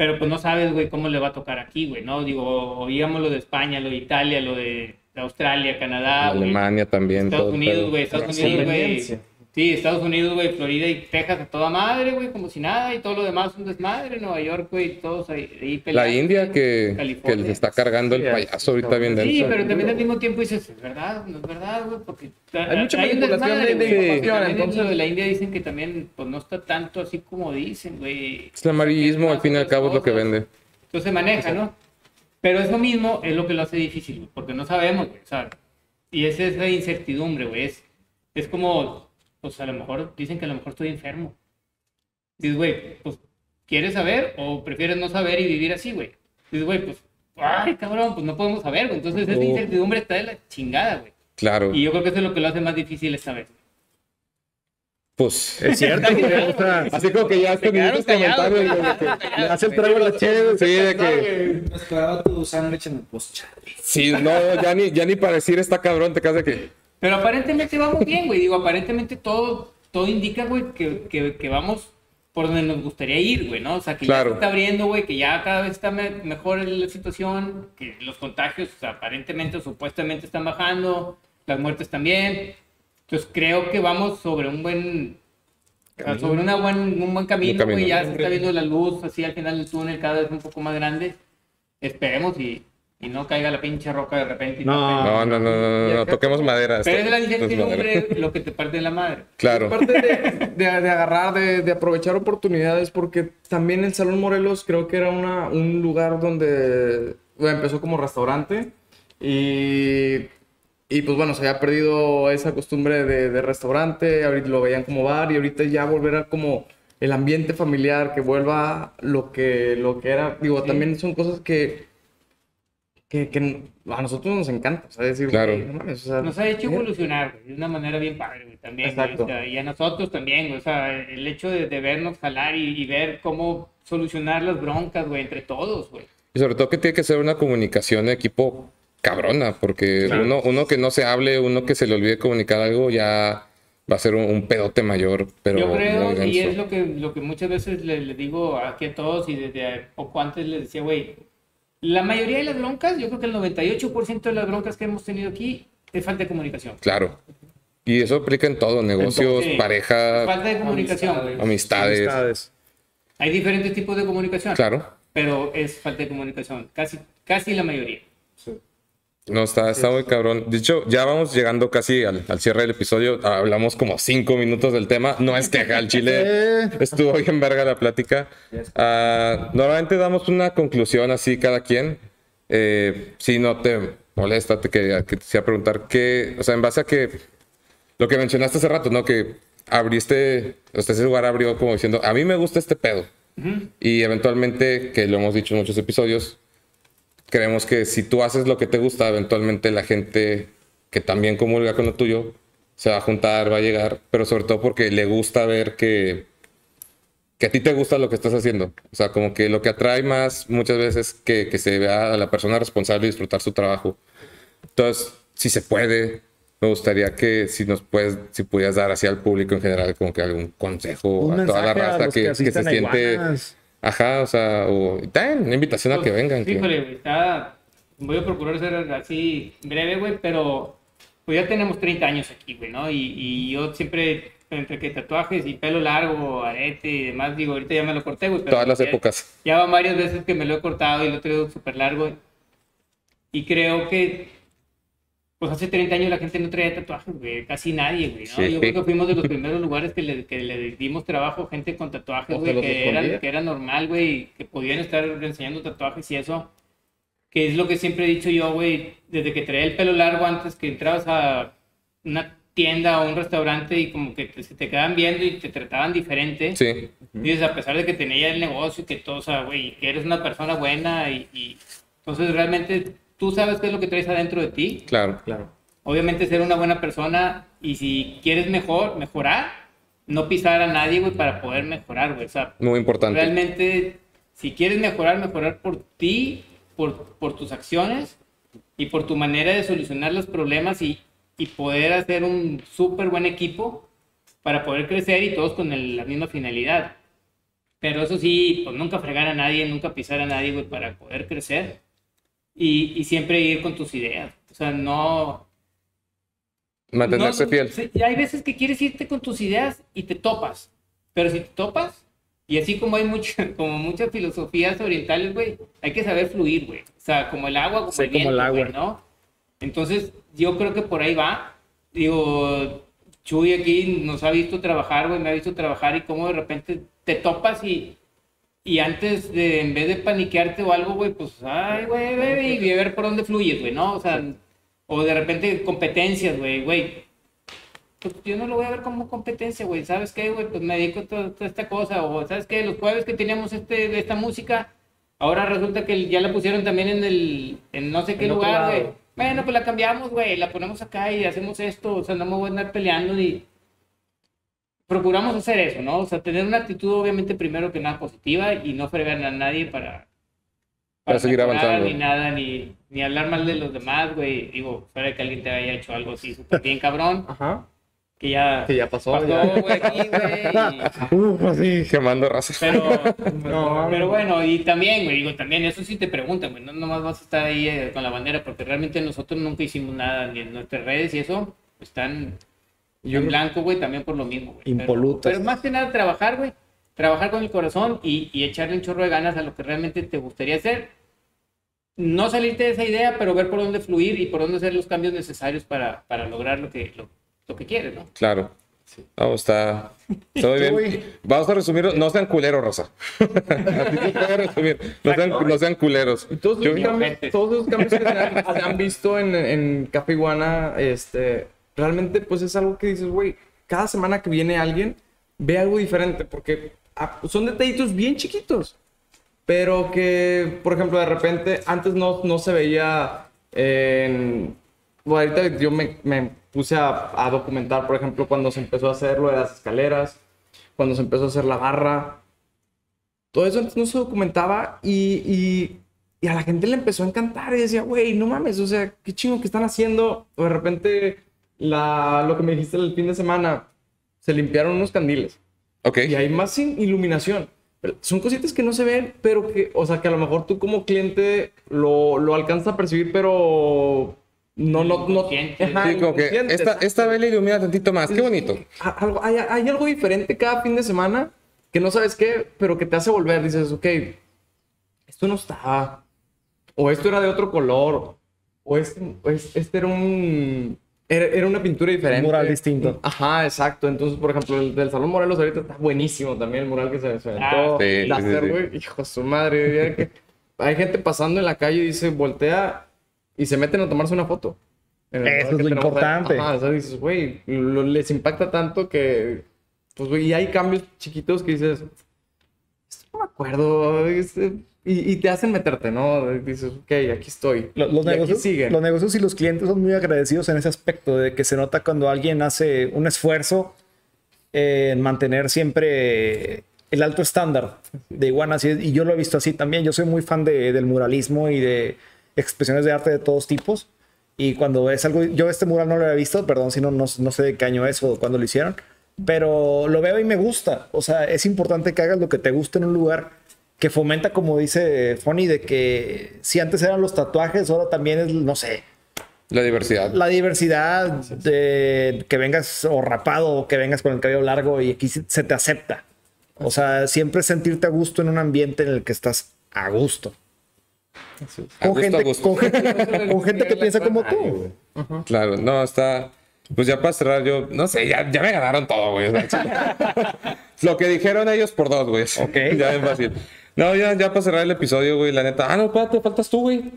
Pero pues no sabes, güey, cómo le va a tocar aquí, güey, ¿no? Digo, oígamos lo de España, lo de Italia, lo de Australia, Canadá. Alemania también. todo Estados Unidos, güey, Estados. Unidos, güey. Sí, Estados Unidos, güey, Florida y Texas a toda madre, güey, como si nada, y todo lo demás un desmadre, Nueva York, güey, todos ahí, ahí La peleando, India que, que les está cargando el Sí, payaso ahorita bien Sí, denso. pero también al mismo tiempo dices, es verdad, no es verdad, güey, porque Hay mucha un manipulación desmadre, de- de porque también entonces- de la India dicen que también, pues no está tanto así como dicen, güey. Es el amarillismo, al fin y al cabo, es lo que vende. Entonces se maneja, ¿no? Pero eso mismo es lo que lo hace difícil, porque no sabemos, güey, o sea, y esa es la incertidumbre, güey, es, es como, pues a lo mejor dicen que a lo mejor estoy enfermo. Dices, güey, pues, ¿quieres saber o prefieres no saber y vivir así, güey? Dices, güey, pues, ay, cabrón, pues no podemos saber, güey. Entonces esa Oh. incertidumbre está de la chingada, güey. Claro. Y yo creo que eso es lo que lo hace más difícil esta vez. Pues. Es cierto, güey. O sea, Así como que ya Se quedaron callados, comentarios, le hace el trago a la chévere, sí, de que. Me esperaba tu sándwich en el post. Sí, no, ya ni, ya ni para decir está cabrón, te quedas de que. Pero aparentemente vamos bien, güey. Digo, aparentemente todo, todo indica, güey, que, que, que vamos por donde nos gustaría ir, güey, ¿no? O sea, que ya se está abriendo, güey, que ya cada vez está me- mejor la situación, que los contagios o sea, aparentemente o supuestamente están bajando, las muertes también. Entonces creo que vamos sobre un buen... o sea, sobre una buen, un buen camino, camino. güey, ya se está viendo la luz así al final del túnel cada vez un poco más grande. Esperemos y, y no caiga la pinche roca de repente. y No. No, no, no, no, no, no, toquemos madera. Pero esto- es la incertidumbre lo que te parte de la madre. Claro. Parte de, de- de agarrar, de, de aprovechar oportunidades, porque también el Salón Morelos creo que era una, un lugar donde bueno, empezó como restaurante y, y pues bueno, se había perdido esa costumbre de, de restaurante, ahorita lo veían como bar y ahorita ya volver a como el ambiente familiar, que vuelva lo que, lo que era, digo, también son cosas que... Que, que a nosotros nos encanta, o sea, decir, Claro. güey, no mames, o sea, Nos ha hecho eh, evolucionar, güey, de una manera bien padre, güey, también. güey, Exacto. y a nosotros también, güey, o sea, el hecho de, de vernos jalar y, y ver cómo solucionar las broncas, güey, entre todos, güey. Y sobre todo que tiene que ser una comunicación de equipo cabrona, porque uno, uno que no se hable, uno que se le olvide comunicar algo, ya va a ser un, un pedote mayor, pero Yo creo, y es lo que, lo que muchas veces le, le digo aquí a todos y desde poco antes les decía, güey, la mayoría de las broncas, yo creo que el 98% de las broncas que hemos tenido aquí es falta de comunicación. Claro, Y eso aplica en todo, negocios, Sí. pareja, Falta de comunicación. Amistades. Hay diferentes tipos de comunicación. Claro. Pero es falta de comunicación. Casi, casi la mayoría. No, está, está muy cabrón. De hecho, ya vamos llegando casi al, al cierre del episodio. Hablamos como cinco minutos del tema. No es que al chile estuvo bien verga la plática. Ah, normalmente damos una conclusión así cada quien. Eh, si no te molesta, te quería, que te preguntar que, o sea, en base a que lo que mencionaste hace rato, ¿no? Que abriste, o sea, ese lugar abrió como diciendo, a mí me gusta este pedo. Y eventualmente, que lo hemos dicho en muchos episodios, creemos que si tú haces lo que te gusta, eventualmente la gente que también comulga con lo tuyo se va a juntar, va a llegar, pero sobre todo porque le gusta ver que, que a ti te gusta lo que estás haciendo. O sea, como que lo que atrae más muchas veces que, que se vea a la persona responsable y disfrutar su trabajo. Entonces, si se puede, me gustaría que si nos puedes, si pudieras dar así al público en general como que algún consejo Un a toda la a raza que, que que se siente... iguanas. Ajá, o sea, o también una invitación a que vengan. que- Híjole, güey, está... Voy a procurar ser así breve, güey, pero pues ya tenemos 30 años aquí, güey, ¿no? Y, y yo siempre, entre que tatuajes y pelo largo, arete y demás, digo, ahorita ya me lo corté, güey. pero Todas las ya- épocas. Ya van varias veces que me lo he cortado y lo he traído súper largo. Y creo que, pues hace 30 años la gente no traía tatuajes, güey. Casi nadie, güey, ¿no? Sí. Yo creo que fuimos de los primeros lugares que le, que le dimos trabajo a gente con tatuajes, O güey, que, era, que era normal, güey, que podían estar enseñando tatuajes y eso. Que es lo que siempre he dicho yo, güey, desde que traía el pelo largo antes que entrabas a una tienda o un restaurante y como que te, se te quedaban viendo y te trataban diferente. Sí, Dices, a pesar de que tenía el negocio y que todo, o sea, güey, que eres una persona buena y, y- entonces realmente tú sabes qué es lo que traes adentro de ti. claro. Claro. Obviamente ser una buena persona y si quieres mejor, mejorar, no pisar a nadie, güey, para poder mejorar, güey. O sea, Muy importante. realmente, si quieres mejorar, mejorar por ti, por, por tus acciones y por tu manera de solucionar los problemas y, y poder hacer un súper buen equipo para poder crecer y todos con el- la misma finalidad. Pero eso sí, pues nunca fregar a nadie, nunca pisar a nadie, güey, para poder crecer. Y, y siempre ir con tus ideas. O sea, no, Mantenerse no, fiel. hay veces que quieres irte con tus ideas y te topas. Pero si te topas, y así como hay mucha, como muchas filosofías orientales, güey, hay que saber fluir, güey. O sea, como el agua, como Sí, el como viento, el agua. güey, ¿no? Entonces, yo creo que por ahí va. Digo, Chuy aquí nos ha visto trabajar, güey, me ha visto trabajar y cómo de repente te topas y, y antes de, en vez de paniquearte o algo, güey, pues, ay, güey, güey, y ver por dónde fluyes, güey, ¿no? O sea, o de repente competencias, güey, güey. Pues yo no lo voy a ver como competencia, güey. ¿Sabes qué, güey? Pues me dedico a toda, toda esta cosa. O, ¿sabes qué? Los jueves que teníamos este, de esta música, ahora resulta que ya la pusieron también en el, en no sé qué En lugar, güey. Bueno, pues la cambiamos, güey. La ponemos acá y hacemos esto. O sea, no me voy a andar peleando ni... Procuramos hacer eso, ¿no? O sea, tener una actitud obviamente primero que nada positiva y no fregar a nadie para... Para seguir avanzando. Ni nada, ni, ni hablar mal de los demás, güey. Digo, fuera que alguien te haya hecho algo así súper bien cabrón, Ajá. que ya... Que ya pasó. pasó, ya. aquí, Uf, así, quemando raza. Pero, No, pero bueno, y también, güey, digo, también eso sí te preguntan, güey, no nomás vas a estar ahí eh, con la bandera, porque realmente nosotros nunca hicimos nada, ni en nuestras redes y eso, están Yo en blanco, güey, también por lo mismo, güey. Pero- Impolutas. Pero, más que nada trabajar, güey, trabajar con el corazón y, y echarle un chorro de ganas a lo que realmente te gustaría hacer. No salirte de esa idea, pero ver por dónde fluir y por dónde hacer los cambios necesarios para, para lograr lo que, lo, lo que quieres, ¿no? Claro. No, está, está muy bien. Vamos a resumirlo. No sean culeros, Rosa. Así se puede resumir. No sean, no sean culeros. Todos esos, cambios, todos esos cambios que se han, se han visto en, en Café Iguana, este, realmente pues es algo que dices, güey, cada semana que viene alguien, ve algo diferente, porque ah, son detallitos bien chiquitos, pero que, por ejemplo, de repente antes no, no se veía en... Bueno, ahorita yo me, me puse a, a documentar, por ejemplo, cuando se empezó a hacer lo de las escaleras, cuando se empezó a hacer la barra, todo eso antes no se documentaba y, y, y a la gente le empezó a encantar y decía, güey, no mames, o sea, qué chingo que están haciendo. O de repente, la, lo que me dijiste el fin de semana, se limpiaron unos candiles Ok. y hay más in- iluminación. Pero Son cositas que no se ven, pero que, o sea, que a lo mejor tú como cliente lo, lo alcanzas a percibir, pero no, no, no. Ajá, Sí, como que esta, esta vela ilumina tantito más. Qué bonito. Algo- hay, hay algo diferente cada fin de semana que no sabes qué, pero que te hace volver. Dices, ok, esto no estaba. O esto era de otro color. O este, o es- este era un. Era, era una pintura diferente. mural distinto. Ajá, exacto. Entonces, por ejemplo, el del Salón Morelos ahorita está buenísimo también. El mural que se, aventó. Ah, sí, láser, sí, sí. güey. Hijo de su madre. que- Hay gente pasando en la calle y dice, voltea y se meten a tomarse una foto. Eso mural es lo importante. Ajá, o sea, dices, güey, les impacta tanto que, pues, güey, y hay cambios chiquitos que dices, esto no me acuerdo, este, y, y te hacen meterte, ¿no? Dices, ok, aquí estoy. Lo- Los aquí negocios, sigue. los negocios y los clientes son muy agradecidos en ese aspecto, de que se nota cuando alguien hace un esfuerzo en mantener siempre el alto estándar de iguana. así es, y yo lo he visto así también. Yo soy muy fan de- del muralismo y de expresiones de arte de todos tipos. Y cuando ves algo, yo este mural no lo había visto, perdón si no, no, no sé de qué año es o cuándo lo hicieron, pero lo veo y me gusta. O sea, es importante que hagas lo que te guste en un lugar que fomenta, como dice Fonny, de que si antes eran los tatuajes, ahora también es, no sé, La diversidad. la diversidad de que vengas o rapado o que vengas con el cabello largo y aquí se te acepta. O sea, siempre sentirte a gusto en un ambiente en el que estás a gusto. Con a gente, gusto. con gente, con gente que piensa como tú. Claro, no, está. Pues ya para cerrar, yo no sé, ya, ya me ganaron todo, güey. Lo que dijeron ellos por dos, güey. Ok. Ya es fácil. No, ya, ya para cerrar el episodio, güey, la neta. Ah, no, espérate, faltas tú, güey.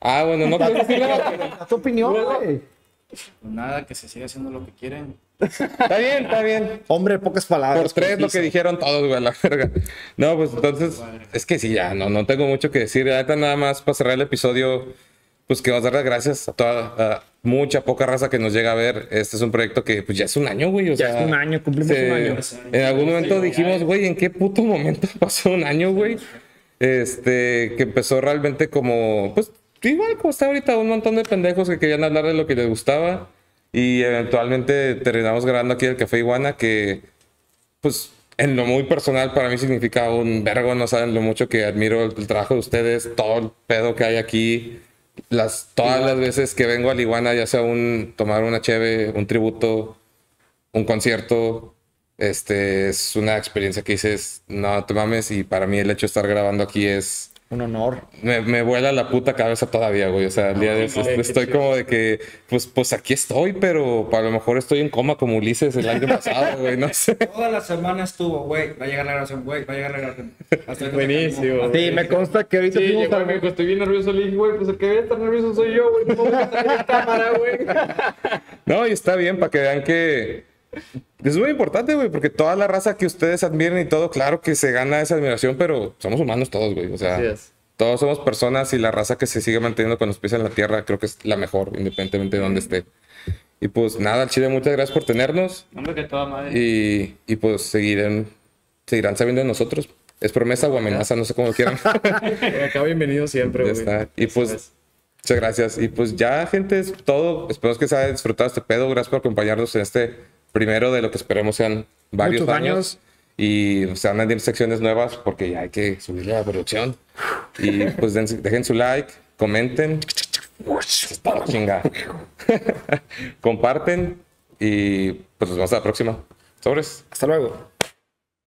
Ah, bueno, no quiero decir nada, ¿Tu opinión, güey? Nada, que se siga haciendo lo que quieren. Está bien, está bien. Hombre, pocas palabras. Por tres, lo que dijeron todos, güey, a la verga. No, pues entonces, es que sí, ya, no, no tengo mucho que decir. La neta, nada más para cerrar el episodio, pues que vamos a dar las gracias a toda, a mucha poca raza que nos llega a ver. Este es un proyecto que, pues ya es un año, güey. O Ya sea, es un año, cumplimos se- un año. En algún momento dijimos, güey, ¿en qué puto momento pasó un año, güey? Este, que empezó realmente como, pues, igual como está ahorita, un montón de pendejos que querían hablar de lo que les gustaba. Y eventualmente terminamos grabando aquí el Café Iguana, que, pues, en lo muy personal para mí significa un vergo, no saben lo mucho que admiro el, el trabajo de ustedes, todo el pedo que hay aquí, las, todas las veces que vengo al Iguana, ya sea un tomar una cheve, un tributo, un concierto, este es una experiencia que dices, no te mames, y para mí el hecho de estar grabando aquí es, Un honor. me, me vuela la puta cabeza todavía, güey. O sea, el día de eso estoy como de que, pues, pues aquí estoy, pero a lo mejor estoy en coma como Ulises el año pasado, güey, no sé. Toda la semana estuvo, güey, va a llegar la grabación, güey, va a llegar la grabación. Hasta Buenísimo. Sí, me consta que ahorita Sí, llegó estoy bien nervioso. Le dije, güey, pues el que debe estar nervioso soy yo, güey. No vamos a salir en cámara, güey. No, y está bien para que vean que es muy importante, güey, porque toda la raza que ustedes admiren y todo, claro que se gana esa admiración, pero somos humanos todos, güey. O sea, Así es. todos somos personas y la raza que se sigue manteniendo con los pies en la tierra creo que es la mejor, independientemente de dónde esté. Y pues nada, Chile, muchas gracias por tenernos. Hombre, que toda madre. Y, y pues seguirán, seguirán sabiendo de nosotros. Es promesa o amenaza, no sé cómo quieran. Acá bienvenido siempre, güey. Y pues, es. muchas gracias. Y pues ya, gente, es todo. Esperamos que se haya disfrutado este pedo. Gracias por acompañarnos en este primero de lo que esperemos sean varios Muchos años. años. Y se van a secciones nuevas porque ya hay que subir la producción. Y pues den- dejen su like, comenten. Comparten. Y pues nos vemos a la próxima. Sobres. Hasta luego.